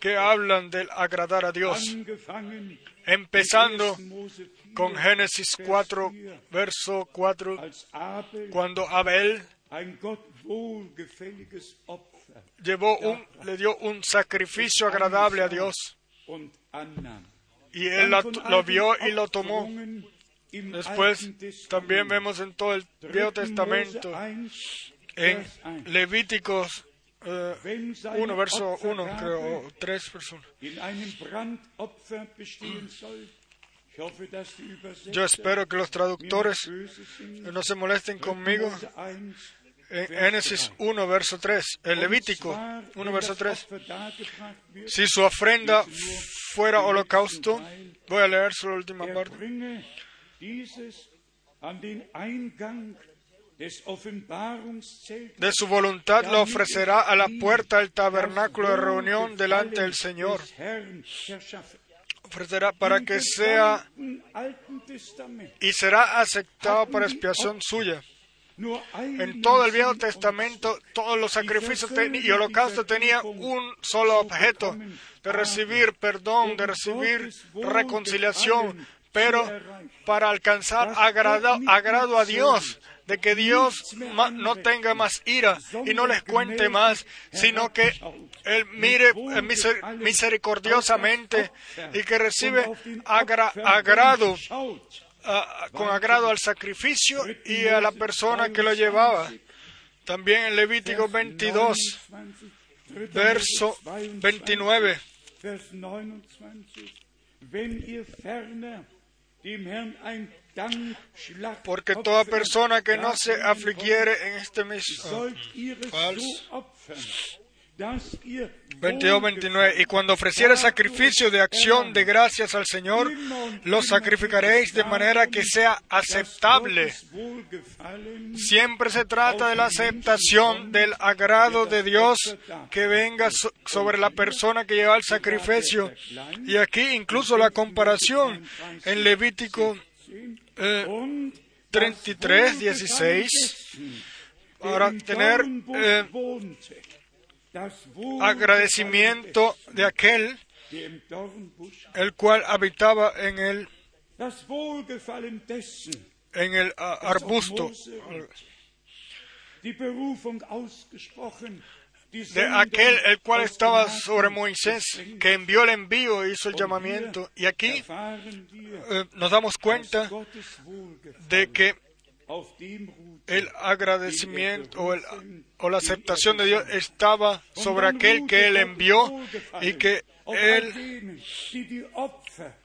que hablan del agradar a Dios. Empezando 1. Mose 4, con Génesis 4, verso 4, als Abel cuando Abel llevó un, le dio un sacrificio agradable a Dios y él la- lo vio y lo tomó. Después también vemos en todo el Viejo 3. Testamento, Mose 1, en Vers 1. Levíticos eh, Wenn seine 1, verso 1, Opfergabe creo, o 3, verso 1. in einem Brandopfer bestehen soll. Ich hoffe, dass die Übersetzer Yo espero que los traductores no se molesten conmigo. Mose 1, En Génesis 1, verso 3, el Levítico Und zwar, 1, wenn verso das 3. Opfer dargebracht wird, Si su ofrenda fuera holocausto, voy a leer la última parte. De su voluntad lo ofrecerá a la puerta del tabernáculo de reunión delante del Señor. Ofrecerá para que sea y será aceptado para expiación suya. En todo el Viejo Testamento, todos los sacrificios y holocaustos tenían un solo objeto, de recibir perdón, de recibir reconciliación, pero para alcanzar agrado, agrado a Dios, de que Dios no tenga más ira y no les cuente más, sino que Él mire eh, miser- misericordiosamente y que recibe agra- agrado a- con agrado al sacrificio y a la persona que lo llevaba. También en Levítico 22, verso 29. Vers 29. Wenn ihr ferner dem Herrn ein Dankschlag Porque toda persona que no se afligiere en este mismo. ihr es Falsch. so opfern, dass ihr 22, 29. Y cuando ofreciere sacrificio de acción de gracias al Señor, lo sacrificaréis de manera que sea aceptable. Siempre se trata de la aceptación del agrado de Dios que venga so- sobre la persona que lleva el sacrificio. Y aquí incluso la comparación en Levítico eh, und 33, 16, para tener eh, agradecimiento de aquel el cual habitaba en el, en el ah, arbusto. de aquel el cual estaba sobre Moisés, que envió el envío e hizo el llamamiento. Y aquí eh, nos damos cuenta de que el agradecimiento o, la aceptación de Dios estaba sobre aquel que él envió y que él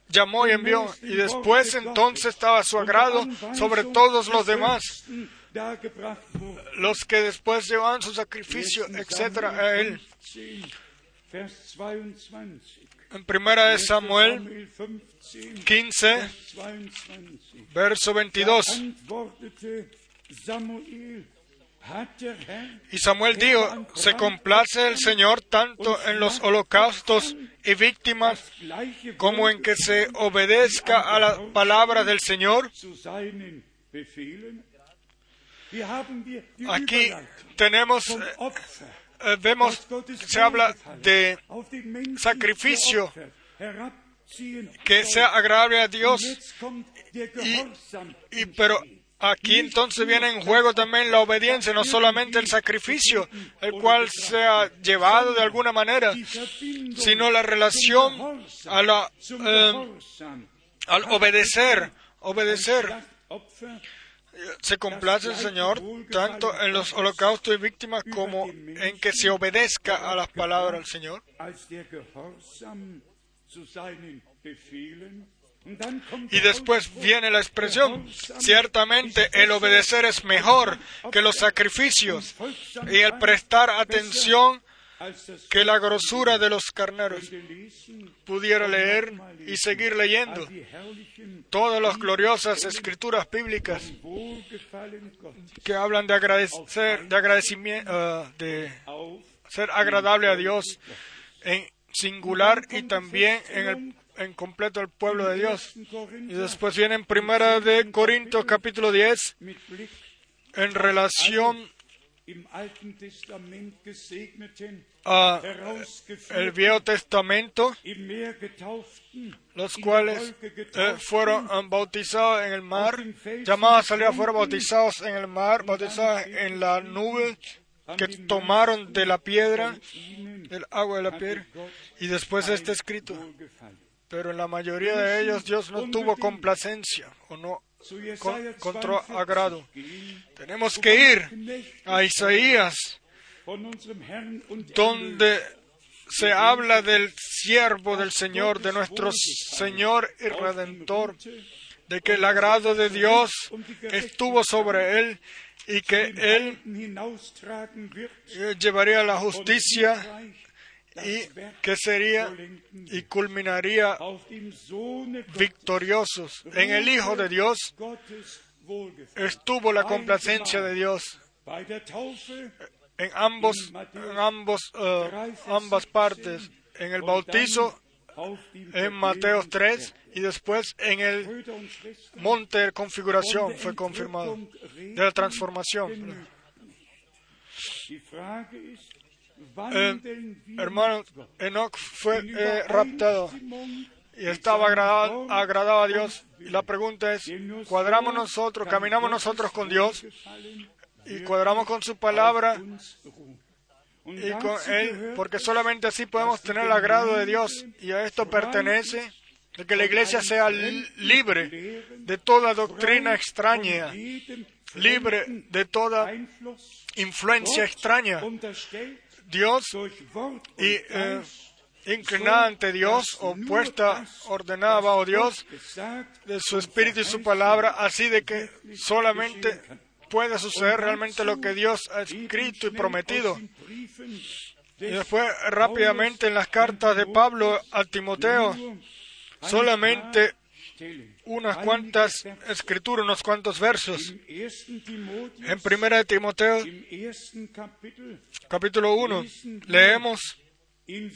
llamó y envió. Y después entonces estaba su agrado sobre todos los demás, los que después llevaban su sacrificio, etcétera, a él. Vers 22. En primera de Samuel 15, 15, Vers 22. verso 22. Antwortete Samuel, hat der Herr Y Samuel dijo, se complace el Señor tanto en los holocaustos y víctimas como en que se obedezca a la palabra del Señor. Aquí tenemos, eh, eh, vemos, se habla de sacrificio que sea agradable a Dios, y, ins pero aquí entonces viene en juego también la obediencia, no solamente el sacrificio, el cual sea llevado de alguna manera, sino la relación a la, Gehorsam. al obedecer, obedecer. Se complace el Señor tanto en los holocaustos y víctimas como en que se obedezca a las palabras del Señor. Y después viene la expresión, ciertamente el obedecer es mejor que los sacrificios y el prestar atención que la grosura de los carneros. Pudiera leer y seguir leyendo todas las gloriosas escrituras bíblicas que hablan de agradecer, de agradecimiento, de ser agradable a Dios en singular y también en el en completo el pueblo de Dios. Y después viene en Primera de Corintios capítulo 10 en relación a el Viejo Testamento, los cuales eh, fueron bautizados en el mar, llamados a salir fueron bautizados en el mar, bautizados en la nube que tomaron de la piedra, del agua de la piedra, y después está escrito, pero en la mayoría de ellos Dios no tuvo complacencia o no encontró agrado. Tenemos que ir a Isaías, donde se habla del siervo del Señor, de nuestro Señor y Redentor, de que el agrado de Dios estuvo sobre él y que él llevaría la justicia y que sería y culminaría victoriosos. En el Hijo de Dios estuvo la complacencia de Dios. En ambos, en ambos, uh, ambas partes, en el bautizo en Mateo 3 y después en el monte de configuración fue confirmado, de la transformación. Eh, hermano Enoch fue eh, raptado y estaba agradado, agradado, a Dios. Y la pregunta es, ¿cuadramos nosotros, caminamos nosotros con Dios y cuadramos con su palabra y con Él? Porque solamente así podemos tener el agrado de Dios. Y a esto pertenece de que la iglesia sea libre de toda doctrina extraña, libre de toda influencia extraña Dios y eh, inclinada ante Dios, opuesta, ordenada bajo Dios, de su espíritu y su palabra, así de que solamente puede suceder realmente lo que Dios ha escrito y prometido. Y después, rápidamente, en las cartas de Pablo a Timoteo, solamente unas cuantas escrituras, unos cuantos versos. En primera de Timoteo, capítulo 1, leemos en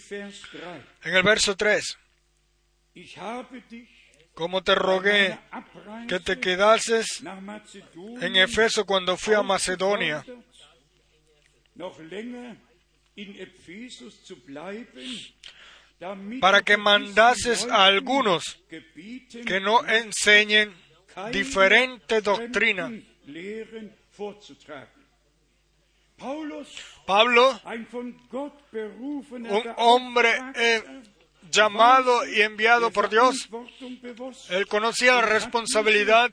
el verso 3, como te rogué que te quedases en Efeso cuando fui a Macedonia para que mandases a algunos que no enseñen diferente doctrina. Pablo, un hombre eh, llamado y enviado por Dios, él conocía la responsabilidad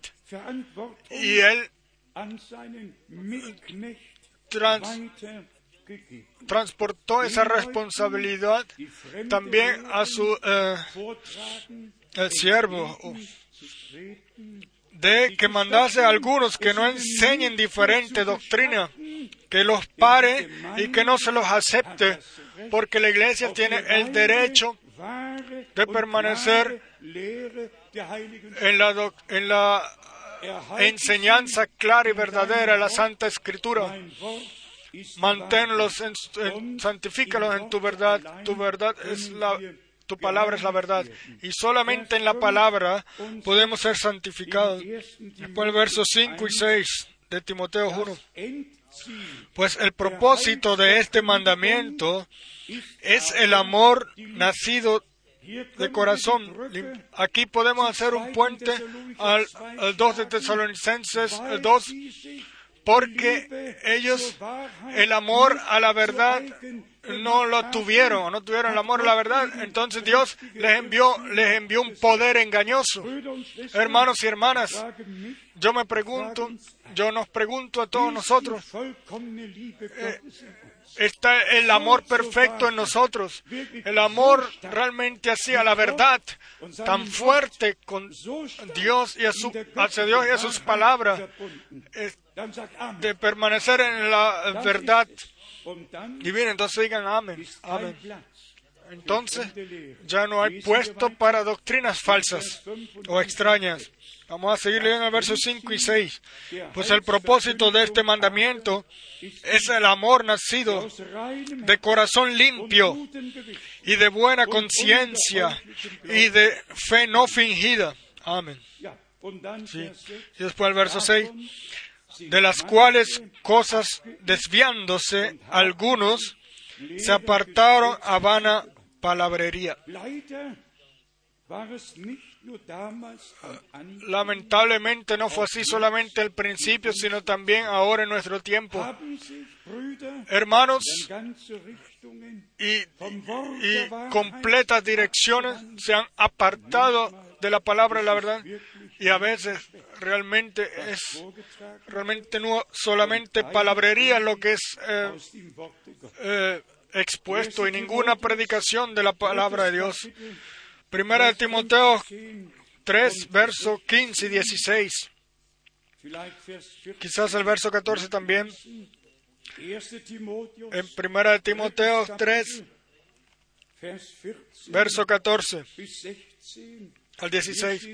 y él trans, transportó esa responsabilidad también a su eh, siervo de que mandase a algunos que no enseñen diferente doctrina, que los pare y que no se los acepte, porque la iglesia tiene el derecho de permanecer en la, en la enseñanza clara y verdadera, la Santa Escritura manténlos, en, santifícalos en tu verdad. Tu verdad es la, tu palabra es la verdad. Y solamente en la palabra podemos ser santificados. Después el verso 5 y 6 de Timoteo 1. Pues el propósito de este mandamiento es el amor nacido de corazón. Aquí podemos hacer un puente al, al 2 de Tesalonicenses, el 2 porque ellos el amor a la verdad no lo tuvieron, no tuvieron el amor a la verdad, entonces Dios les envió, les envió un poder engañoso. Hermanos y hermanas, yo me pregunto, yo nos pregunto a todos nosotros, eh, está el amor perfecto en nosotros. El amor realmente hacia la verdad, tan fuerte con Dios y hacia Dios y a sus palabras, de permanecer en la verdad. Bien, entonces digan amén. Amén. Entonces ya no hay puesto para doctrinas falsas o extrañas. Vamos a seguir leyendo el verso 5 y 6. Pues el propósito de este mandamiento es el amor nacido de corazón limpio y de buena conciencia y de fe no fingida. Amén. Y después el verso 6. De las cuales cosas desviándose algunos se apartaron a vana palabrería. Lamentablemente no fue así solamente al principio, sino también ahora en nuestro tiempo. Hermanos, y, y completas direcciones se han apartado de la palabra de la verdad y a veces realmente es realmente no solamente palabrería lo que es eh, eh, expuesto y ninguna predicación de la palabra de Dios. Primera de Timoteo 3, verso 15 y 16. Quizás el verso 14 también. En Primera de Timoteo 3, verso 14 al 16.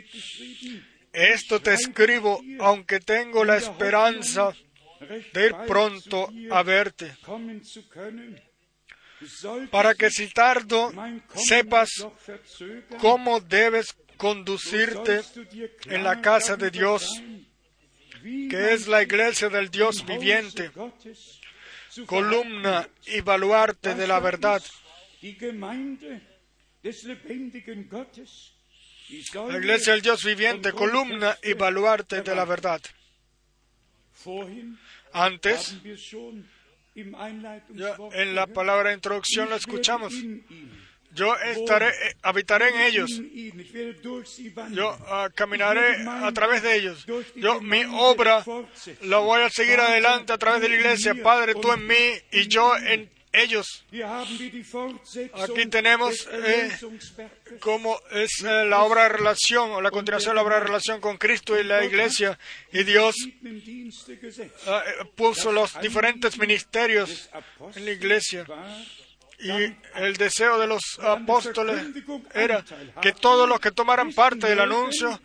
Esto te escribo, aunque tengo la esperanza de ir pronto a verte para que si tardo sepas cómo debes conducirte en la casa de Dios, que es la iglesia del Dios viviente, columna y baluarte de la verdad. La iglesia del Dios viviente, columna y baluarte de la verdad. Antes, en la palabra introducción lo escuchamos. Yo estaré, eh, habitaré en ellos. Yo ah, caminaré a través de ellos. Yo mi obra la voy a seguir adelante a través de la iglesia. Padre, tú en mí y yo en ellos. Aquí tenemos eh, cómo es eh, la obra de relación o la continuación de la obra de relación con Cristo y la iglesia. Y Dios ah, eh, puso los diferentes ministerios en la iglesia. Y el deseo de los apóstoles era que todos los que tomaran parte del anuncio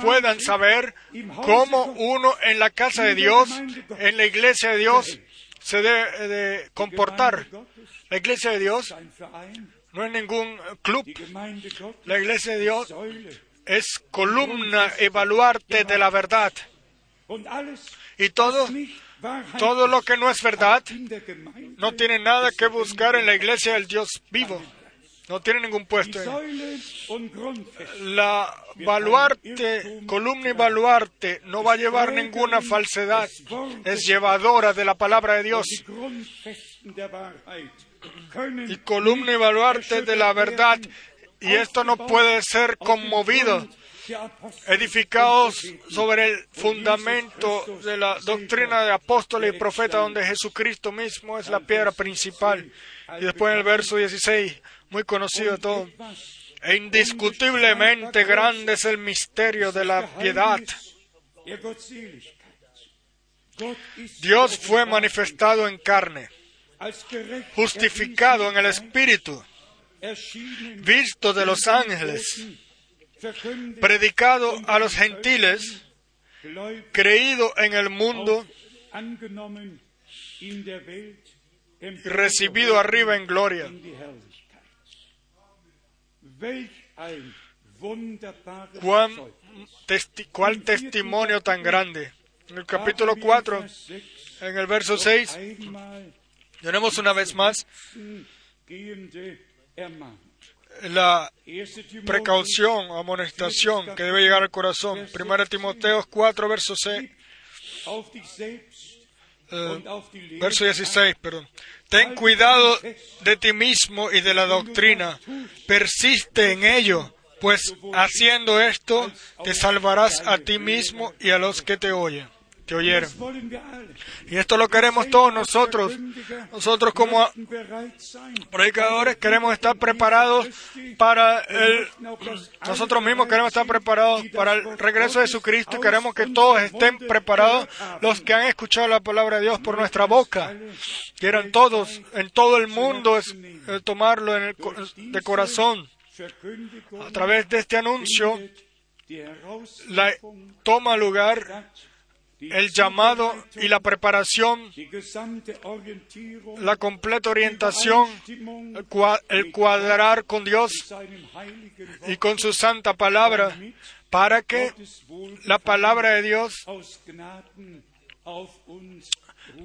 puedan saber cómo uno en la casa de Dios, en la iglesia de Dios, se debe de comportar. La iglesia de Dios no es ningún club. La iglesia de Dios es columna y de la verdad. Y todo, todo lo que no es verdad no tiene nada que buscar en la iglesia del Dios vivo. No tiene ningún puesto. La baluarte, columna y baluarte, no va a llevar ninguna falsedad. Es llevadora de la palabra de Dios. Y columna y baluarte de la verdad. Y esto no puede ser conmovido edificados sobre el fundamento de la doctrina de apóstoles y profetas, donde Jesucristo mismo es la piedra principal. Y después en el verso 16, muy conocido todo. E indiscutiblemente grande es el misterio de la piedad. Dios fue manifestado en carne, justificado en el Espíritu, visto de los ángeles, predicado a los gentiles, creído en el mundo recibido arriba en gloria. ¿Cuál testimonio tan grande? En el capítulo 4, en el verso 6, tenemos una vez más la precaución o amonestación que debe llegar al corazón. Primera Timoteo 4, verso 6. Eh, verso 16, perdón. Ten cuidado de ti mismo y de la doctrina. Persiste en ello, pues haciendo esto te salvarás a ti mismo y a los que te oyen. Te oyeren. Y esto lo queremos todos nosotros. Nosotros como predicadores queremos estar preparados para el... Nosotros mismos queremos estar preparados para el regreso de Jesucristo. Queremos que todos estén preparados, los que han escuchado la palabra de Dios por nuestra boca. Quieran todos, en todo el mundo, eh, tomarlo en el, de corazón. A través de este anuncio, la, toma lugar el llamado y la preparación, la completa orientación, el cuadrar con Dios y con su santa palabra, para que la palabra de Dios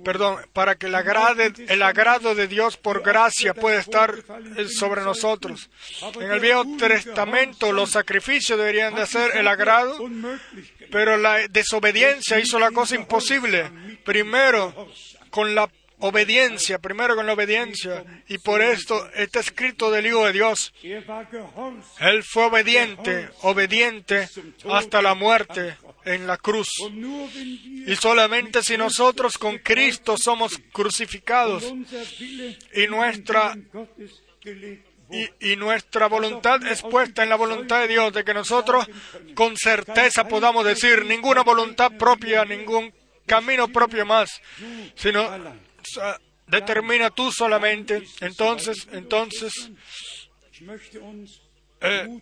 perdón, para que el, agrado de Dios por gracia pueda estar sobre nosotros. En el Viejo Testamento los sacrificios deberían de ser el agrado, pero la desobediencia hizo la cosa imposible. Primero con la obediencia, primero con la obediencia, y por esto está escrito del Hijo de Dios. Él fue obediente, obediente hasta la muerte en la cruz. Y solamente si nosotros con Cristo somos crucificados y nuestra y, nuestra voluntad es puesta en la voluntad de Dios, de que nosotros con certeza podamos decir ninguna voluntad propia, ningún camino propio más, sino determina tú solamente. Entonces, entonces, eh,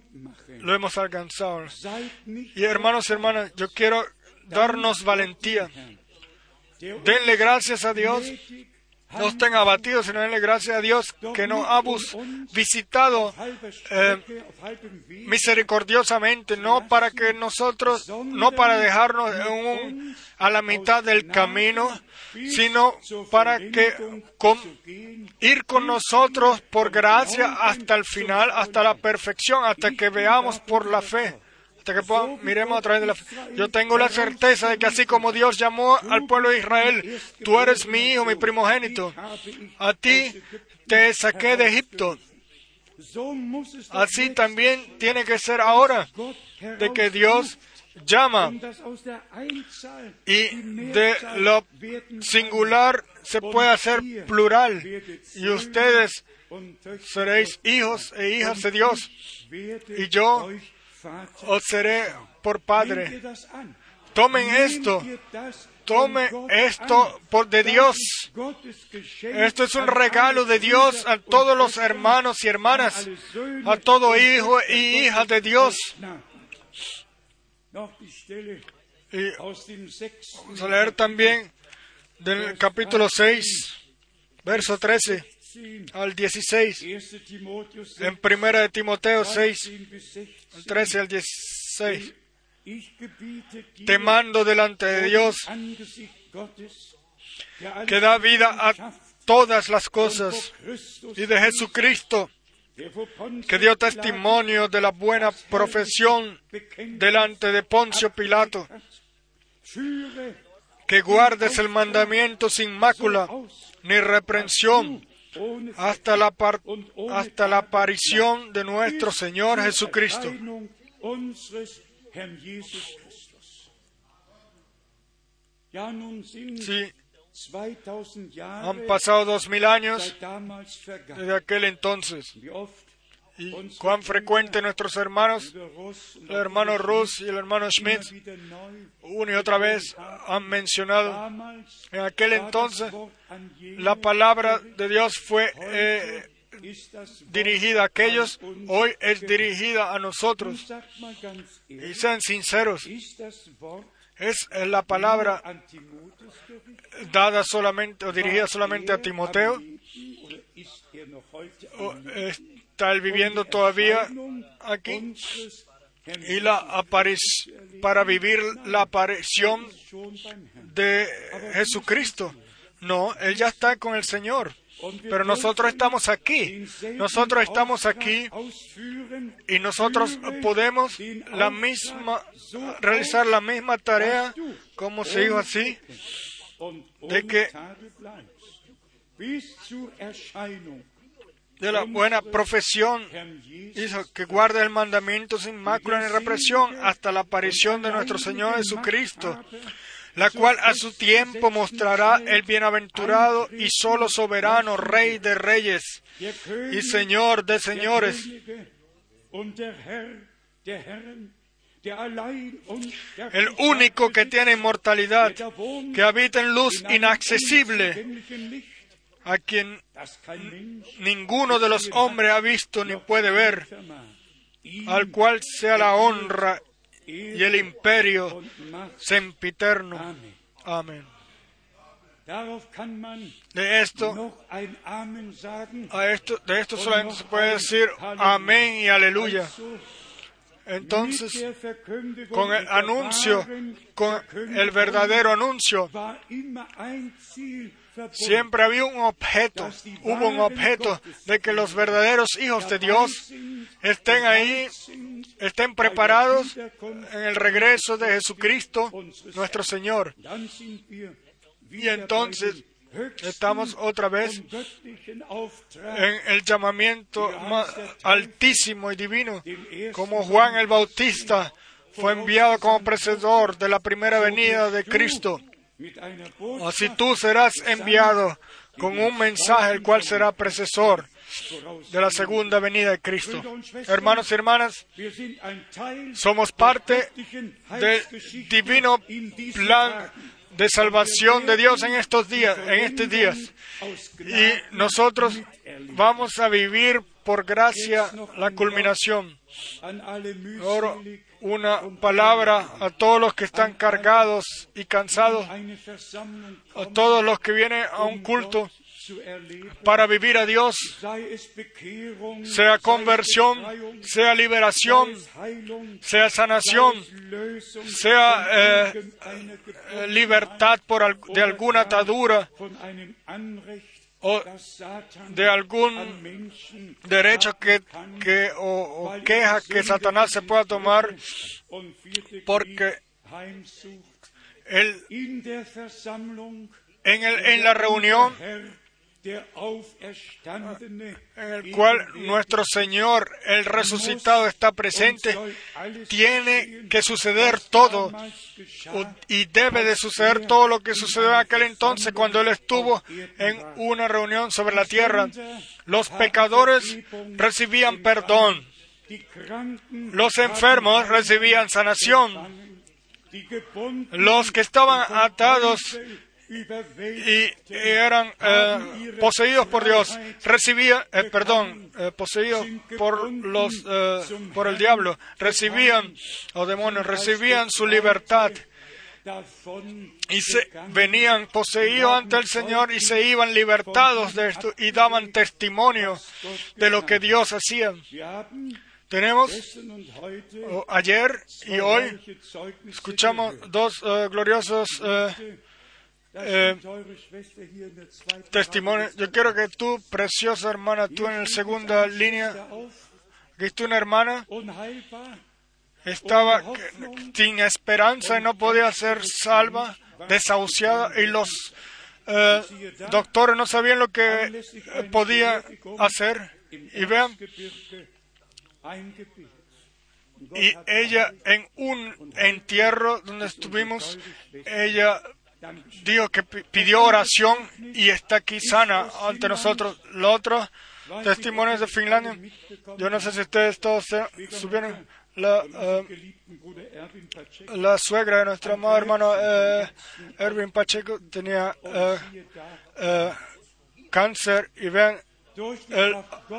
lo hemos alcanzado. Y hermanos y hermanas, yo quiero darnos valentía. Denle gracias a Dios. No estén abatidos, sino denle gracias a Dios que nos ha visitado eh, misericordiosamente, no para que nosotros, no para dejarnos a la mitad del camino, sino para que ir con nosotros por gracia hasta el final, hasta la perfección, hasta que veamos por la fe. Hasta que miremos a través de la fe. Yo tengo la certeza de que así como Dios llamó al pueblo de Israel, tú eres mi hijo, mi primogénito. A ti te saqué de Egipto. Así también tiene que ser ahora, de que Dios llama y de lo singular se puede hacer plural y ustedes seréis hijos e hijas de Dios y yo os seré por padre. Tomen esto, tome esto por de Dios. Esto es un regalo de Dios a todos los hermanos y hermanas, a todo hijo y hija de Dios. Y vamos a leer también del capítulo 6, verso 13 al 16, en primera de Timoteo 6, 13 al 16. Te mando delante de Dios que da vida a todas las cosas y de Jesucristo que dio testimonio de la buena profesión delante de Poncio Pilato, que guardes el mandamiento sin mácula ni reprensión hasta la, hasta la aparición de nuestro Señor Jesucristo. Sí, han pasado dos mil años desde aquel entonces. Y cuán frecuente nuestros hermanos, el hermano Rus y el hermano Schmidt, una y otra vez han mencionado, en aquel entonces la palabra de Dios fue eh, dirigida a aquellos, hoy es dirigida a nosotros. Y sean sinceros, es la palabra dada solamente o dirigida solamente a Timoteo? ¿O está él viviendo todavía aquí? Y la para vivir la aparición de Jesucristo. No, él ya está con el Señor. Pero nosotros estamos aquí, nosotros estamos aquí y nosotros podemos la misma, realizar la misma tarea como se dijo así, de que de la buena profesión que guarde el mandamiento sin mácula ni represión hasta la aparición de nuestro Señor Jesucristo la cual a su tiempo mostrará el bienaventurado y solo soberano Rey de reyes y Señor de señores, el único que tiene inmortalidad, que habita en luz inaccesible, a quien ninguno de los hombres ha visto ni puede ver, al cual sea la honra y el imperio sempiterno. Amén. De esto, a esto, de esto solamente se puede decir amén y aleluya. Entonces, con el anuncio, con el verdadero anuncio, siempre había un objeto, hubo un objeto de que los verdaderos hijos de Dios estén ahí, estén preparados en el regreso de Jesucristo, nuestro Señor. Y entonces estamos otra vez en el llamamiento altísimo y divino, como Juan el Bautista fue enviado como precedor de la primera venida de Cristo. Así tú serás enviado con un mensaje el cual será precesor de la segunda venida de Cristo. Hermanos y hermanas, somos parte del divino plan de salvación de Dios en estos días, en estos días. Y nosotros vamos a vivir por gracia la culminación. Ahora, una palabra a todos los que están cargados y cansados, a todos los que vienen a un culto para vivir a Dios, sea conversión, sea liberación, sea sanación, sea eh, libertad por, de alguna atadura o de algún derecho que, que o, queja que Satanás se pueda tomar porque él en, el, en la reunión el cual nuestro Señor, el resucitado, está presente, tiene que suceder todo y debe de suceder todo lo que sucedió en aquel entonces cuando Él estuvo en una reunión sobre la tierra. Los pecadores recibían perdón, los enfermos recibían sanación, los que estaban atados y eran eh, poseídos por Dios, recibían, eh, perdón, eh, poseídos por los, por el diablo, recibían, o demonios, recibían su libertad. Y se venían poseídos ante el Señor y se iban libertados de esto y daban testimonio de lo que Dios hacía. Tenemos ayer y hoy escuchamos dos gloriosos eh, testimonio. Yo quiero que tú, preciosa hermana, tú en la segunda línea, que tú una hermana estaba sin esperanza y no podía ser salva, desahuciada, y los eh, doctores no sabían lo que podía hacer. Y vean, y ella en un entierro donde estuvimos, ella dijo que pidió oración y está aquí sana ante nosotros. Los otros testimonios de Finlandia, yo no sé si ustedes todos subieron. La, eh, suegra de nuestro amado hermano eh, Erwin Pacheco tenía eh, cáncer y ven, él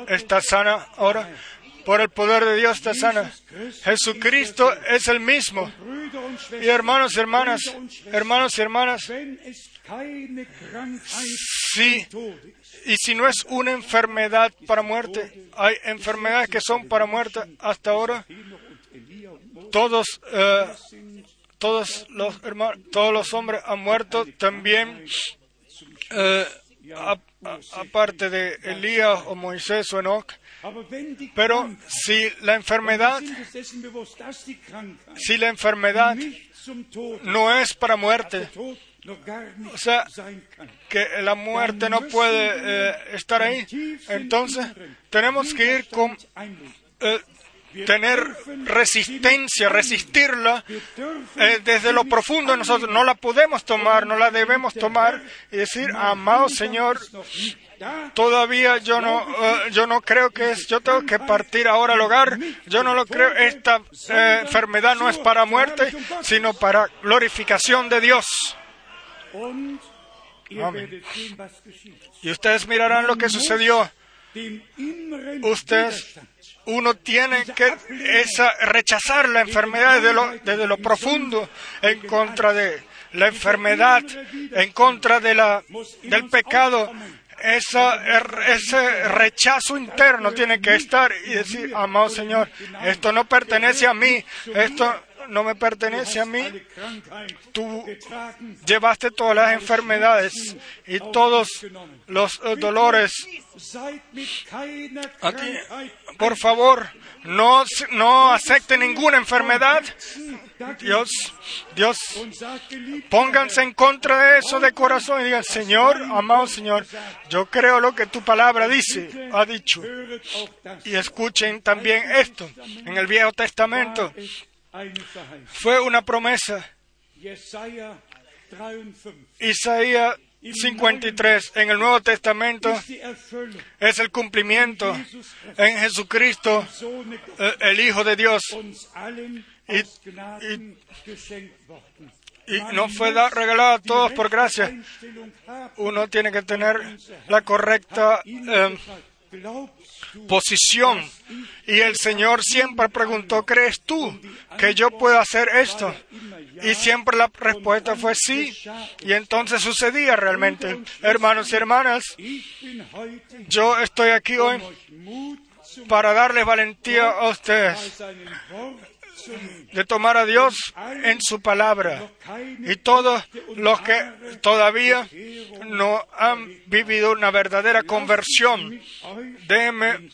está sana ahora por el poder de Dios está sana. Jesucristo es el mismo. Y hermanos y hermanas, hermanos y hermanas, sí, y si no es una enfermedad para muerte, hay enfermedades que son para muerte hasta ahora. Todos, eh, todos los hermanos, todos los hombres han muerto también. Eh, aparte de Elías o Moisés o Enoch, pero si la enfermedad, si la enfermedad no es para muerte, o sea, que la muerte no puede eh, estar ahí, entonces tenemos que ir con, eh, tener resistencia, resistirla eh, desde lo profundo de nosotros. No la podemos tomar, no la debemos tomar y decir, amado Señor, todavía yo no, eh, yo no creo que es, yo tengo que partir ahora al hogar, yo no lo creo, esta eh, enfermedad no es para muerte, sino para glorificación de Dios. Amén. Y ustedes mirarán lo que sucedió. Ustedes, uno tiene que esa, rechazar la enfermedad desde lo, profundo en contra de la enfermedad, en contra de la, del pecado, esa, ese rechazo interno tiene que estar y decir, amado Señor, esto no pertenece a mí, esto no me pertenece a mí. Tú llevaste todas las enfermedades y todos los eh, dolores. Aquí, por favor, no, no acepte ninguna enfermedad. Dios, Dios, pónganse en contra de eso de corazón y digan, Señor, amado Señor, yo creo lo que tu palabra dice, ha dicho. Y escuchen también esto. En el Viejo Testamento fue una promesa. Isaías 53 en el Nuevo Testamento es el cumplimiento en Jesucristo, eh, el Hijo de Dios. Y, y, no fue regalado a todos por gracia. Uno tiene que tener la correcta eh, posición. Y el Señor siempre preguntó, ¿crees tú que yo puedo hacer esto? Y siempre la respuesta fue sí. Y entonces sucedía realmente. Hermanos y hermanas, yo estoy aquí hoy para darles valentía a ustedes de tomar a Dios en su palabra. Y todos los que todavía no han vivido una verdadera conversión, déjenme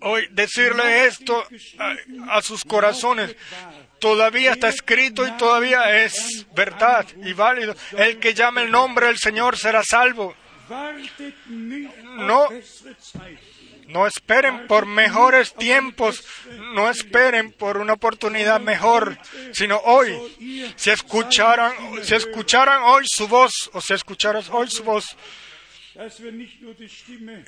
hoy decirle esto a, sus corazones. Todavía está escrito y todavía es verdad y válido. El que llame el nombre del Señor será salvo. No no esperen por mejores tiempos, no esperen por una oportunidad mejor, sino hoy. Si escucharan, si escucharan hoy su voz, o si escucharas hoy su voz,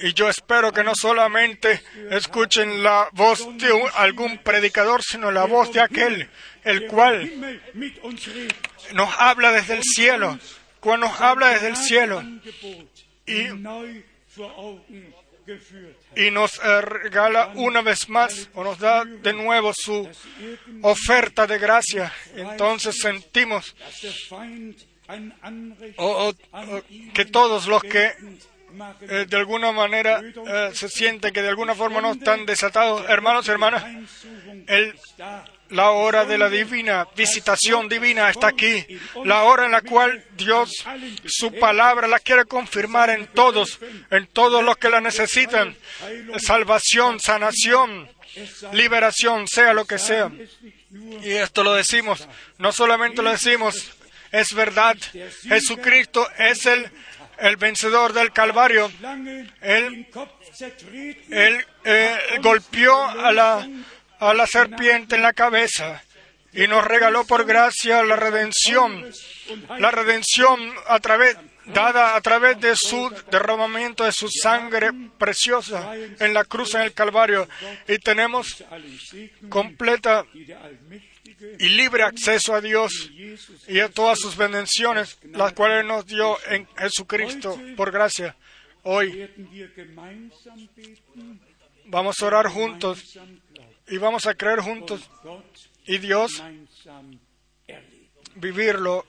y yo espero que no solamente escuchen la voz de algún predicador, sino la voz de aquel, el cual nos habla desde el cielo, cuando nos habla desde el cielo. Y y nos eh, regala una vez más o nos da de nuevo su oferta de gracia. Entonces sentimos que todos los que eh, de alguna manera eh, se sienten que de alguna forma no están desatados, hermanos y hermanas, el la hora de la divina visitación divina está aquí. La hora en la cual Dios, su palabra, la quiere confirmar en todos, en todos los que la necesitan. Salvación, sanación, liberación, sea lo que sea. Y esto lo decimos, no solamente lo decimos, es verdad. Jesucristo es el, el vencedor del Calvario. Él, él eh, golpeó a la a la serpiente en la cabeza y nos regaló por gracia la redención, la redención a través dada a través de su derramamiento de su sangre preciosa en la cruz en el Calvario y tenemos completa y libre acceso a Dios y a todas sus bendiciones, las cuales nos dio en Jesucristo por gracia. Hoy vamos a orar juntos y vamos a creer juntos y Dios vivirlo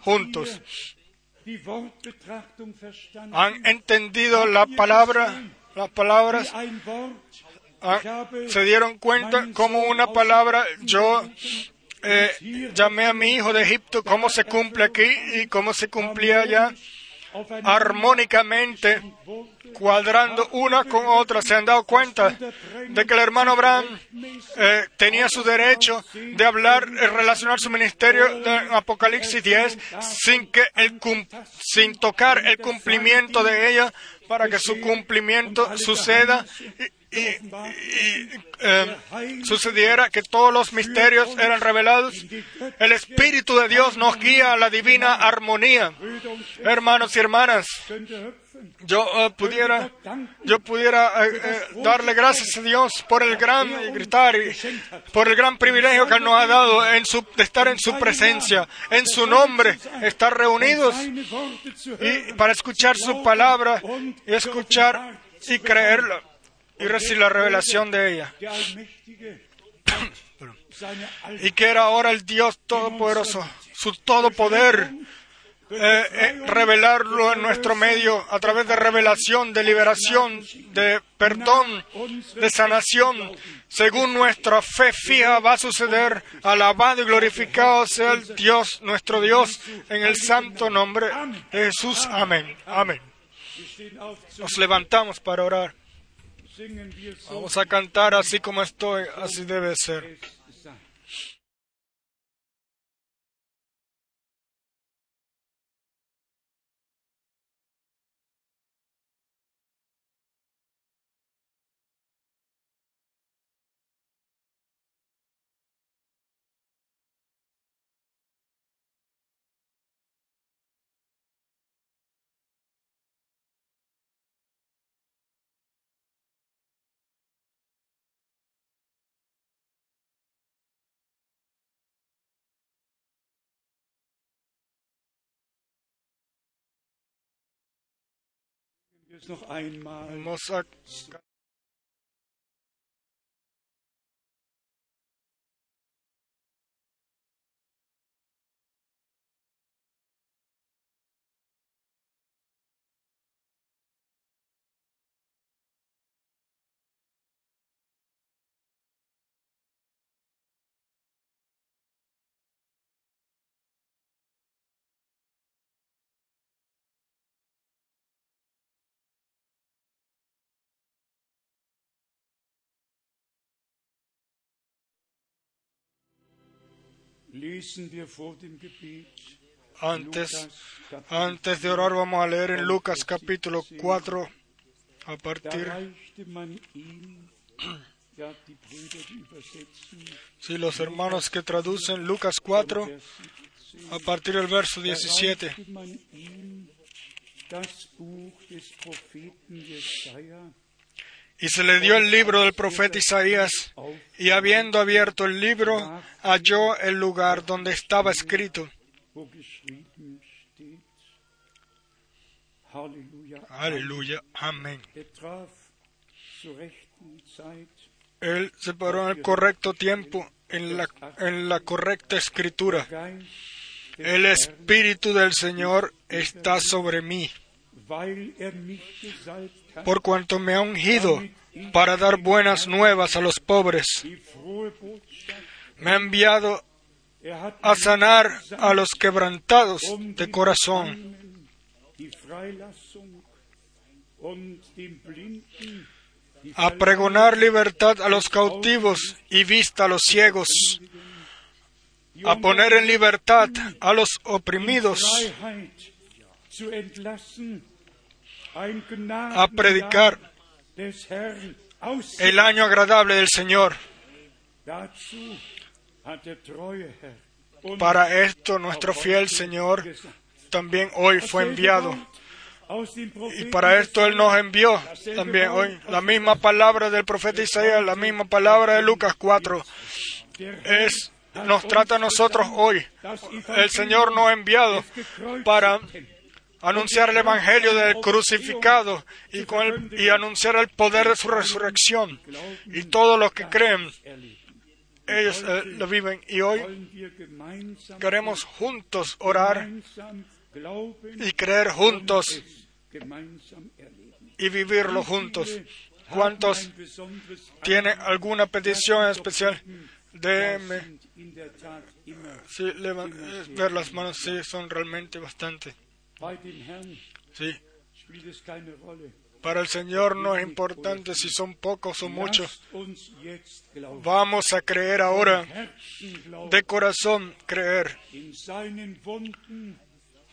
juntos. ¿Han entendido la palabra, las palabras? Ah, ¿Se dieron cuenta cómo una palabra yo eh, llamé a mi hijo de Egipto, cómo se cumple aquí y cómo se cumplía allá? Armónicamente, cuadrando una con otra. ¿Se han dado cuenta de que el hermano Abraham eh, tenía su derecho de hablar, eh, relacionar su ministerio de Apocalipsis 10 sin, que el, sin tocar el cumplimiento de ella para que su cumplimiento suceda y, y, eh, sucediera que todos los misterios eran revelados, el Espíritu de Dios nos guía a la divina armonía. Hermanos y hermanas, yo eh, pudiera, yo pudiera eh, eh, darle gracias a Dios por el gran y gritar y por el gran privilegio que nos ha dado en su, de estar en su presencia, en su nombre, estar reunidos y para escuchar su palabra y escuchar y creerla y recibir la revelación de ella. y que era ahora el Dios Todopoderoso, su todo poder, eh, eh, revelarlo en nuestro medio a través de revelación, de liberación, de perdón, de sanación. Según nuestra fe fija va a suceder, alabado y glorificado sea el Dios, nuestro Dios, en el santo nombre de Jesús. Amén. Amén. Nos levantamos para orar. Vamos a cantar así como estoy, así debe ser. Vamos Antes, antes de orar vamos a leer en Lucas capítulo 4 a partir si los hermanos que traducen Lucas 4 a partir del verso 17 y se le dio el libro del profeta Isaías, y habiendo abierto el libro, halló el lugar donde estaba escrito. Aleluya, amén. Él se paró en el correcto tiempo, en la, en la correcta escritura. El Espíritu del Señor está sobre mí por cuanto me ha ungido para dar buenas nuevas a los pobres. Me ha enviado a sanar a los quebrantados de corazón, a pregonar libertad a los cautivos y vista a los ciegos, a poner en libertad a los oprimidos, a predicar el año agradable del Señor. Para esto nuestro fiel Señor también hoy fue enviado. Y para esto Él nos envió también hoy la misma palabra del profeta Isaías, la misma palabra de Lucas 4. Es, nos trata a nosotros hoy. El Señor nos ha enviado para anunciar el Evangelio del crucificado y, con y anunciar el poder de su resurrección. Y todos los que creen, ellos eh, lo viven. Y hoy queremos juntos orar y creer juntos y vivirlo juntos. ¿Cuántos tienen alguna petición especial? Déjenme ver las manos, sí, son realmente bastante. Sí. Para el Señor no es importante si son pocos o muchos. Vamos a creer ahora, de corazón creer.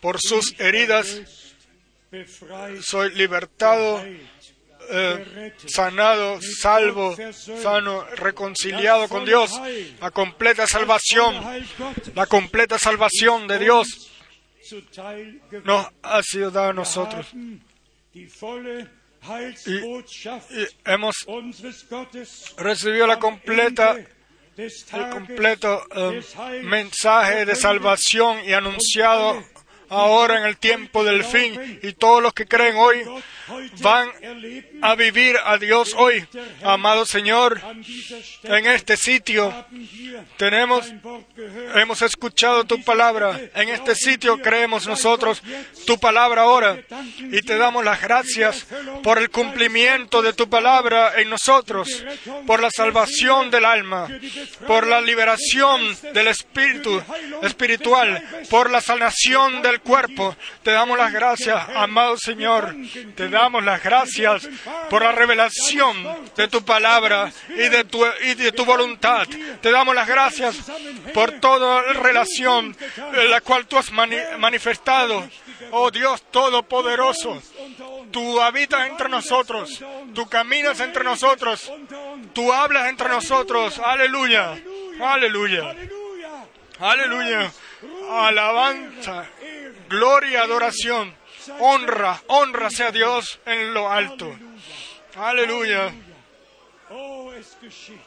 Por sus heridas soy libertado, eh, sanado, salvo, sano, reconciliado con Dios. La completa salvación, la completa salvación de Dios. Nos ha sido dada a nosotros. Y, hemos recibido la completa, el completo eh, mensaje de salvación y anunciado ahora en el tiempo del fin. Y todos los que creen hoy van a vivir a Dios hoy. Amado Señor, en este sitio tenemos. Hemos escuchado tu palabra. En este sitio creemos nosotros tu palabra ahora. Y te damos las gracias por el cumplimiento de tu palabra en nosotros, por la salvación del alma, por la liberación del espíritu espiritual, por la sanación del cuerpo. Te damos las gracias, amado Señor. Te damos las gracias por la revelación de tu palabra y de tu, y de tu voluntad. Te damos las gracias por toda relación en la cual tú has mani- manifestado. Oh Dios Todopoderoso, tú habitas entre nosotros, tú caminas entre nosotros, tú hablas entre nosotros. Aleluya, aleluya, aleluya. Alabanza, gloria, adoración, honra, honra sea Dios en lo alto. Aleluya.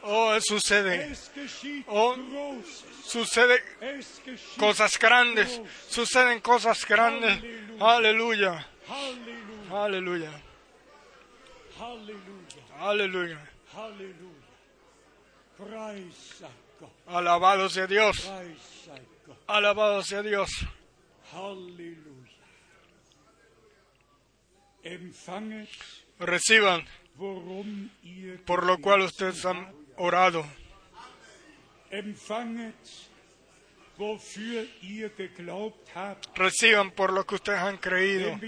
Oh, sucede, Oh. Sucede cosas grandes, suceden cosas grandes. Aleluya, aleluya, aleluya. Alabado sea Dios, alabado sea Dios. Reciban por lo cual ustedes han orado. Reciban por lo que ustedes han creído.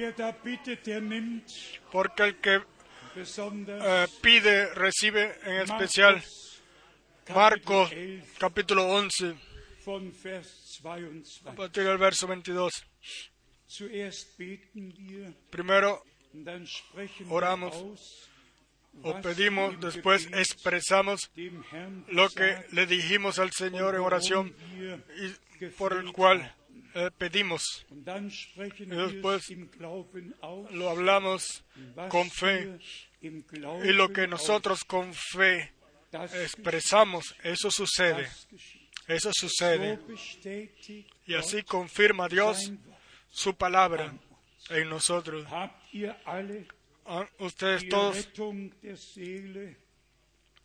Porque el que eh, pide, recibe en especial. Marcos capítulo 11, von Vers 22. A partir del verso 22. Zuerst beten wir Primero Oramos o pedimos, im después expresamos lo que le dijimos al Señor en oración y por el cual eh, pedimos. Y después Lo hablamos con fe y lo que nosotros con fe expresamos, eso sucede. Eso So sucede. Y así confirma Dios su palabra en nosotros. Ah, Ustedes todos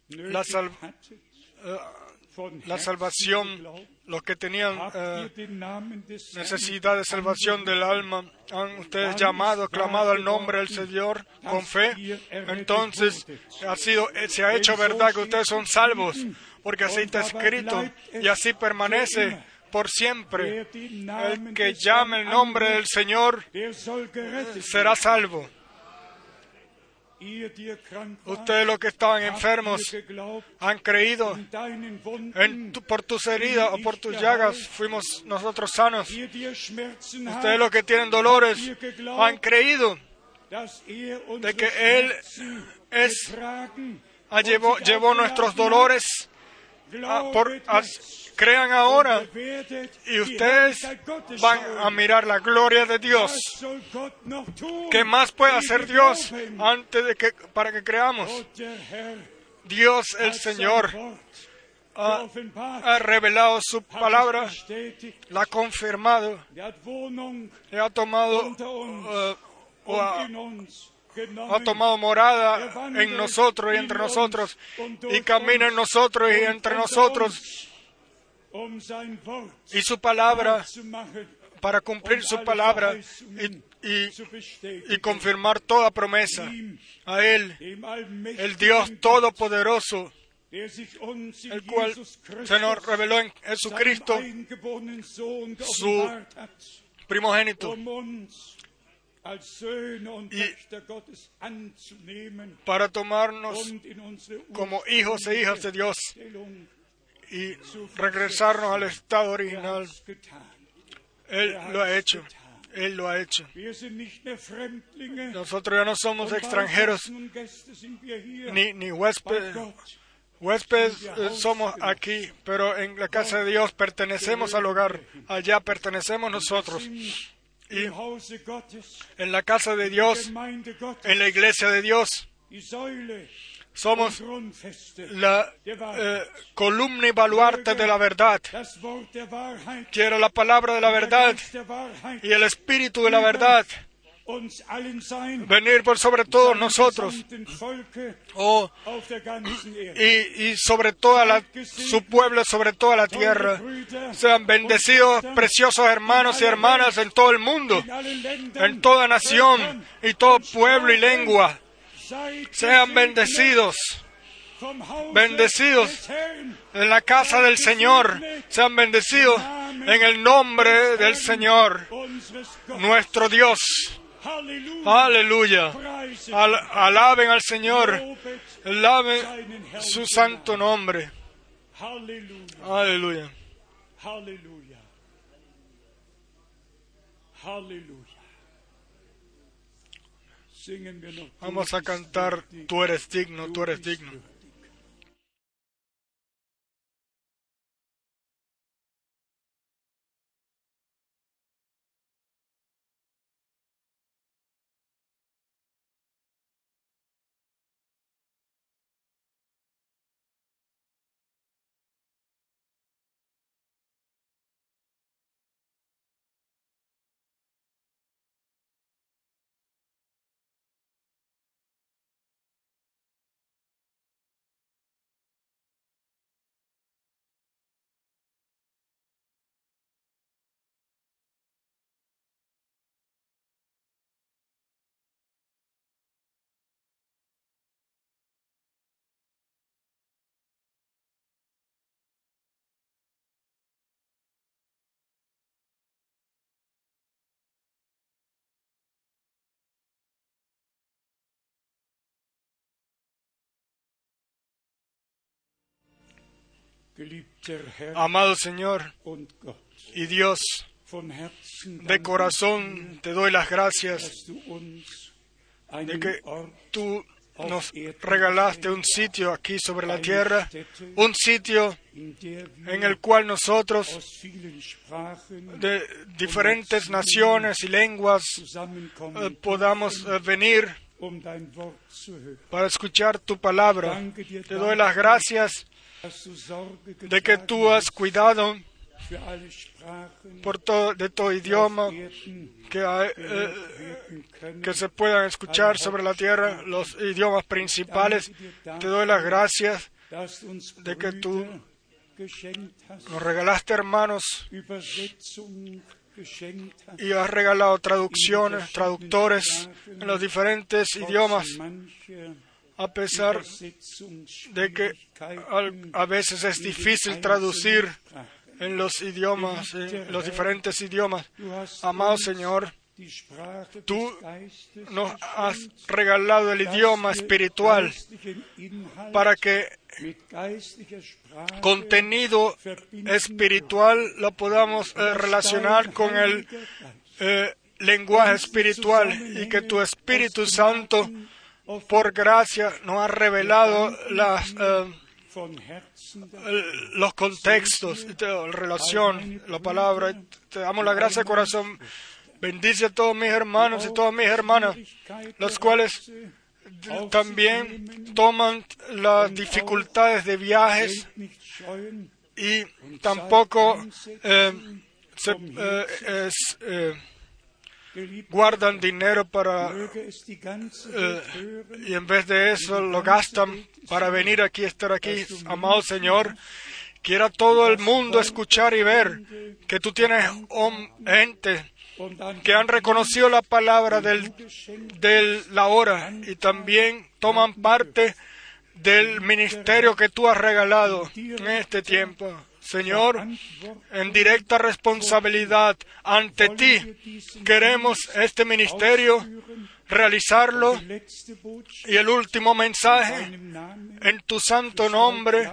La sal- eh, la salvación, los que tenían eh, necesidad de salvación del alma, han ustedes llamado, clamado al nombre del Señor con fe, entonces ha sido, se ha hecho verdad que ustedes son salvos, porque así está escrito y así permanece por siempre. El que llame el nombre del Señor será salvo. Ustedes los que estaban enfermos han creído por tus heridas o por tus llagas fuimos nosotros sanos. Ustedes los que tienen dolores han creído de que Él es, llevó, llevó nuestros dolores. Ah, por- crean ahora y ustedes van a mirar la gloria de Dios. ¿Qué más puede hacer Dios antes de que para que creamos? Dios el Señor ha, revelado su palabra, la ha confirmado y ha tomado o ha, ha tomado morada en nosotros y entre nosotros y camina en nosotros y entre nosotros y su palabra para cumplir um su palabra y, confirmar toda promesa. A Él, el Dios Todopoderoso, el cual se nos reveló en Jesucristo, su primogénito, Y- para tomarnos como hijos e hijas de Dios y regresarnos al estado Er original. getan. Él lo ha hecho. Él lo ha hecho. Nosotros ya no somos extranjeros ni, ni huéspedes. Huéspedes eh, somos aquí, pero en la casa de Dios pertenecemos al hogar. Allá pertenecemos nosotros. Y en la casa de Dios, en la iglesia de Dios, somos la eh, columna y baluarte de la verdad. Quiero la palabra de la verdad y el espíritu de la verdad venir por sobre todos nosotros oh, y, y sobre toda la, su pueblo, sobre toda la tierra. Sean bendecidos, preciosos hermanos y hermanas en todo el mundo, en toda nación y todo pueblo y lengua. Sean bendecidos bendecidos. en la casa del Señor. Sean bendecidos en el nombre del Señor, nuestro Dios. Aleluya. Al- alaben al Señor. Alaben su santo nombre. Aleluya. Wir noch. Vamos a cantar, tú eres digno, tú eres digno. Amado Señor y Dios, de corazón te doy las gracias de que tú nos regalaste un sitio aquí sobre la tierra, un sitio en el cual nosotros de diferentes naciones y lenguas eh, podamos eh, venir um para escuchar tu palabra. Te doy las gracias de que tú has cuidado por todo, de todo idioma que, eh, que se puedan escuchar sobre la tierra, los idiomas principales. Te doy las gracias de que tú nos regalaste hermanos y has regalado traducciones, traductores en los diferentes idiomas, a pesar de que a veces es difícil traducir en los idiomas, en los diferentes idiomas. Amado Señor, tú nos has regalado el idioma espiritual para que contenido espiritual lo podamos eh, relacionar con el eh, lenguaje espiritual y que tu Espíritu Santo, por gracia, nos ha revelado las, eh, los contextos, la relación, la palabra. Te damos la gracia de corazón. Bendice a todos mis hermanos y todas mis hermanas, los cuales también toman las dificultades de viajes y tampoco eh, se, eh, es, guardan dinero para eh, y en vez de eso lo gastan para venir aquí, estar aquí, amado Señor. Quiera todo el mundo escuchar y ver que tú tienes gente que han reconocido la palabra del, de la hora y también toman parte del ministerio que tú has regalado en este tiempo. Señor, en directa responsabilidad ante ti, queremos este ministerio realizarlo y el último mensaje en tu santo nombre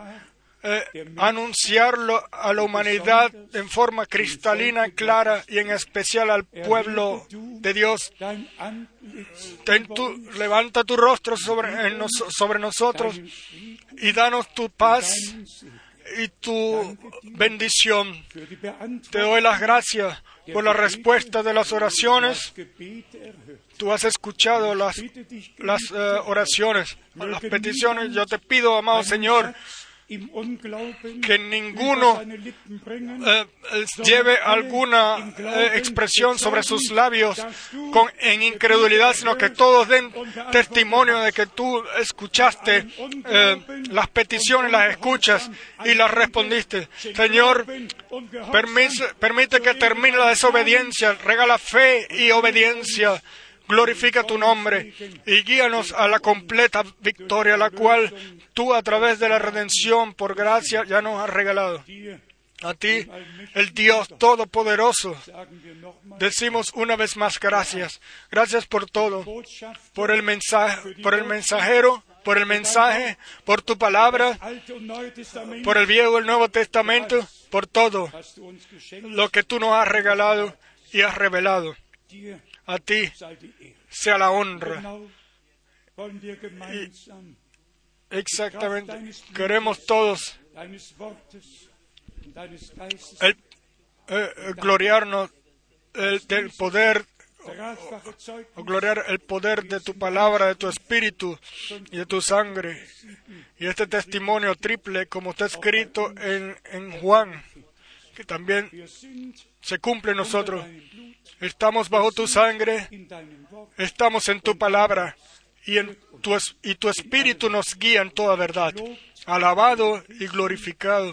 eh, anunciarlo a la humanidad en forma cristalina, clara y en especial al pueblo de Dios. levanta tu rostro sobre nosotros y danos tu paz y tu bendición. Te doy las gracias por la respuesta de las oraciones. Tú has escuchado las, las eh, oraciones, las peticiones. Yo te pido, amado Señor, que ninguno eh, eh, lleve alguna eh, expresión sobre sus labios con, en incredulidad, sino que todos den testimonio de que tú escuchaste eh, las peticiones, las escuchas y las respondiste. Señor, permite que termine la desobediencia, regala fe y obediencia. Glorifica tu nombre y guíanos a la completa victoria, la cual tú a través de la redención por gracia ya nos has regalado. A ti, el Dios Todopoderoso, decimos una vez más gracias. Gracias por todo, por el mensaje, por el mensajero, por el mensaje, por tu palabra, por el Viejo y el Nuevo Testamento, por todo lo que tú nos has regalado y has revelado. A ti sea la honra. Gemeinsam Exactamente. Queremos todos el, eh, eh, gloriarnos el- del poder o gloriar el poder de tu palabra, de tu espíritu y de tu sangre. Y este testimonio triple, como está escrito en, en Juan, que también se cumple en nosotros. Estamos bajo tu sangre, estamos en tu palabra y, en tu, y tu espíritu nos guía en toda verdad. Alabado y glorificado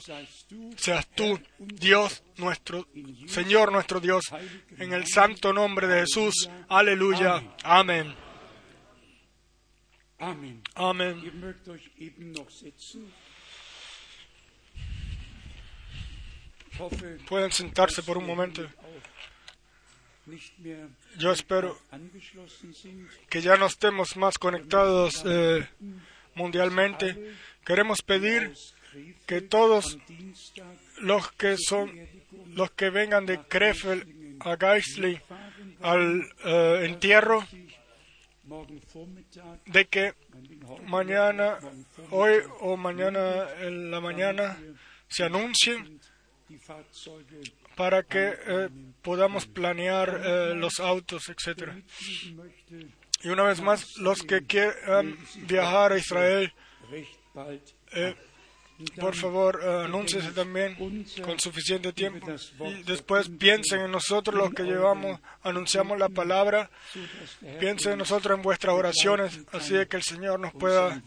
seas tú, Dios nuestro, Señor nuestro Dios, en el santo nombre de Jesús. Aleluya. Amén. Amen. Amén. Pueden sentarse por un momento. Yo espero que ya no estemos más conectados eh, mundialmente. Queremos pedir que todos los que son los que vengan de Krefeld a Geisli al eh, entierro de que mañana, hoy o mañana en la mañana se anuncien para que eh, podamos planear eh, los autos, mitfliegen möchte, Y una vez más, los que quieran viajar a Israel, recht bald. eh, por favor, anúnciese también con suficiente tiempo. Y después piensen en nosotros los que llevamos, anunciamos la palabra. Piensen en nosotros en vuestras oraciones, así de que el Señor nos pueda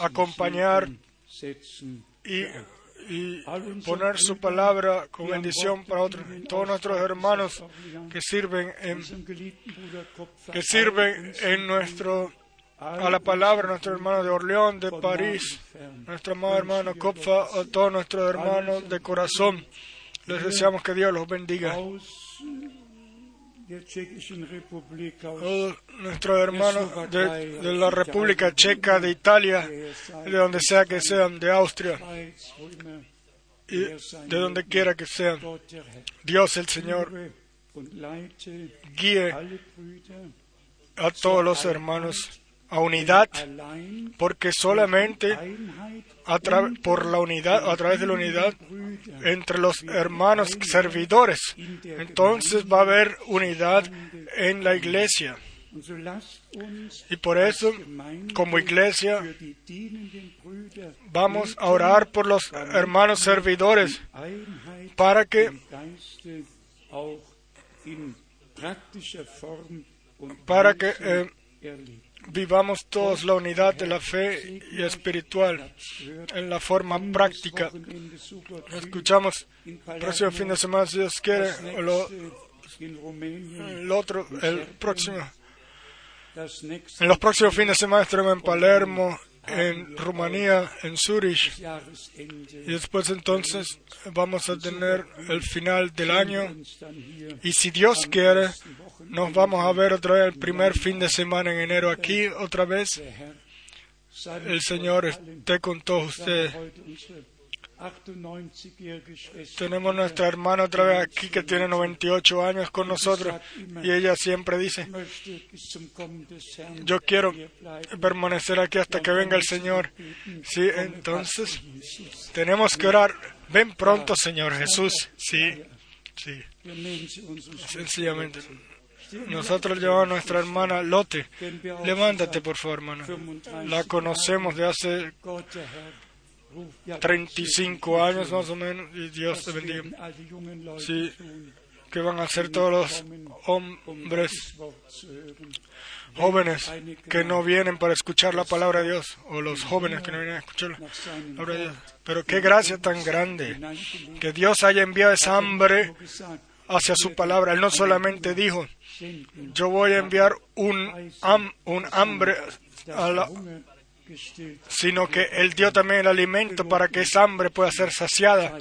acompañar y, y poner su palabra con bendición para otros. Todos nuestros hermanos que sirven en, Kopfer, que sirven en nuestro a la palabra, nuestros hermanos de Orleón, de París, nuestro amado hermano Kopfa, a todos nuestros hermanos de corazón. Les deseamos que Dios los bendiga. Todos nuestros hermanos de, de la República Checa, de Italia, de donde sea que sean, de Austria. y de donde quiera que sean. Dios el Señor guíe a todos los hermanos a unidad, porque solamente a por la unidad, a través de la unidad entre los hermanos servidores, entonces va a haber unidad en la iglesia. Y por eso, como iglesia, vamos a orar por los hermanos servidores para que para que eh. Vivamos todos la unidad de la fe y espiritual en la forma práctica. Escuchamos el próximo fin de semana, si Dios quiere, el otro, el próximo. En los próximos fines de semana estaremos en Palermo, en Rumanía, en Zurich. Y después entonces vamos a tener el final del año. Y si Dios quiere, nos vamos a ver otra vez el primer fin de semana en enero aquí otra vez. El Señor esté con todos ustedes. Tenemos nuestra hermana otra vez aquí que tiene 98 años con nosotros y ella siempre dice, yo quiero permanecer aquí hasta que venga el Señor. Sí, entonces tenemos que orar. Ven pronto, Señor Jesús. Sí, sí. Sencillamente. Nosotros llevamos a nuestra hermana Lote. Levántate, por favor, hermana. La conocemos de hace 35 años más o menos y Dios te bendiga. Sí, que van a ser todos los hombres jóvenes que no vienen para escuchar la palabra de Dios, o los jóvenes que no vienen a escuchar la palabra de Dios. Pero qué gracia tan grande que Dios haya enviado esa hambre hacia su palabra. Él no solamente dijo, yo voy a enviar un, un hambre a la, sino que Él dio también el alimento para que esa hambre pueda ser saciada.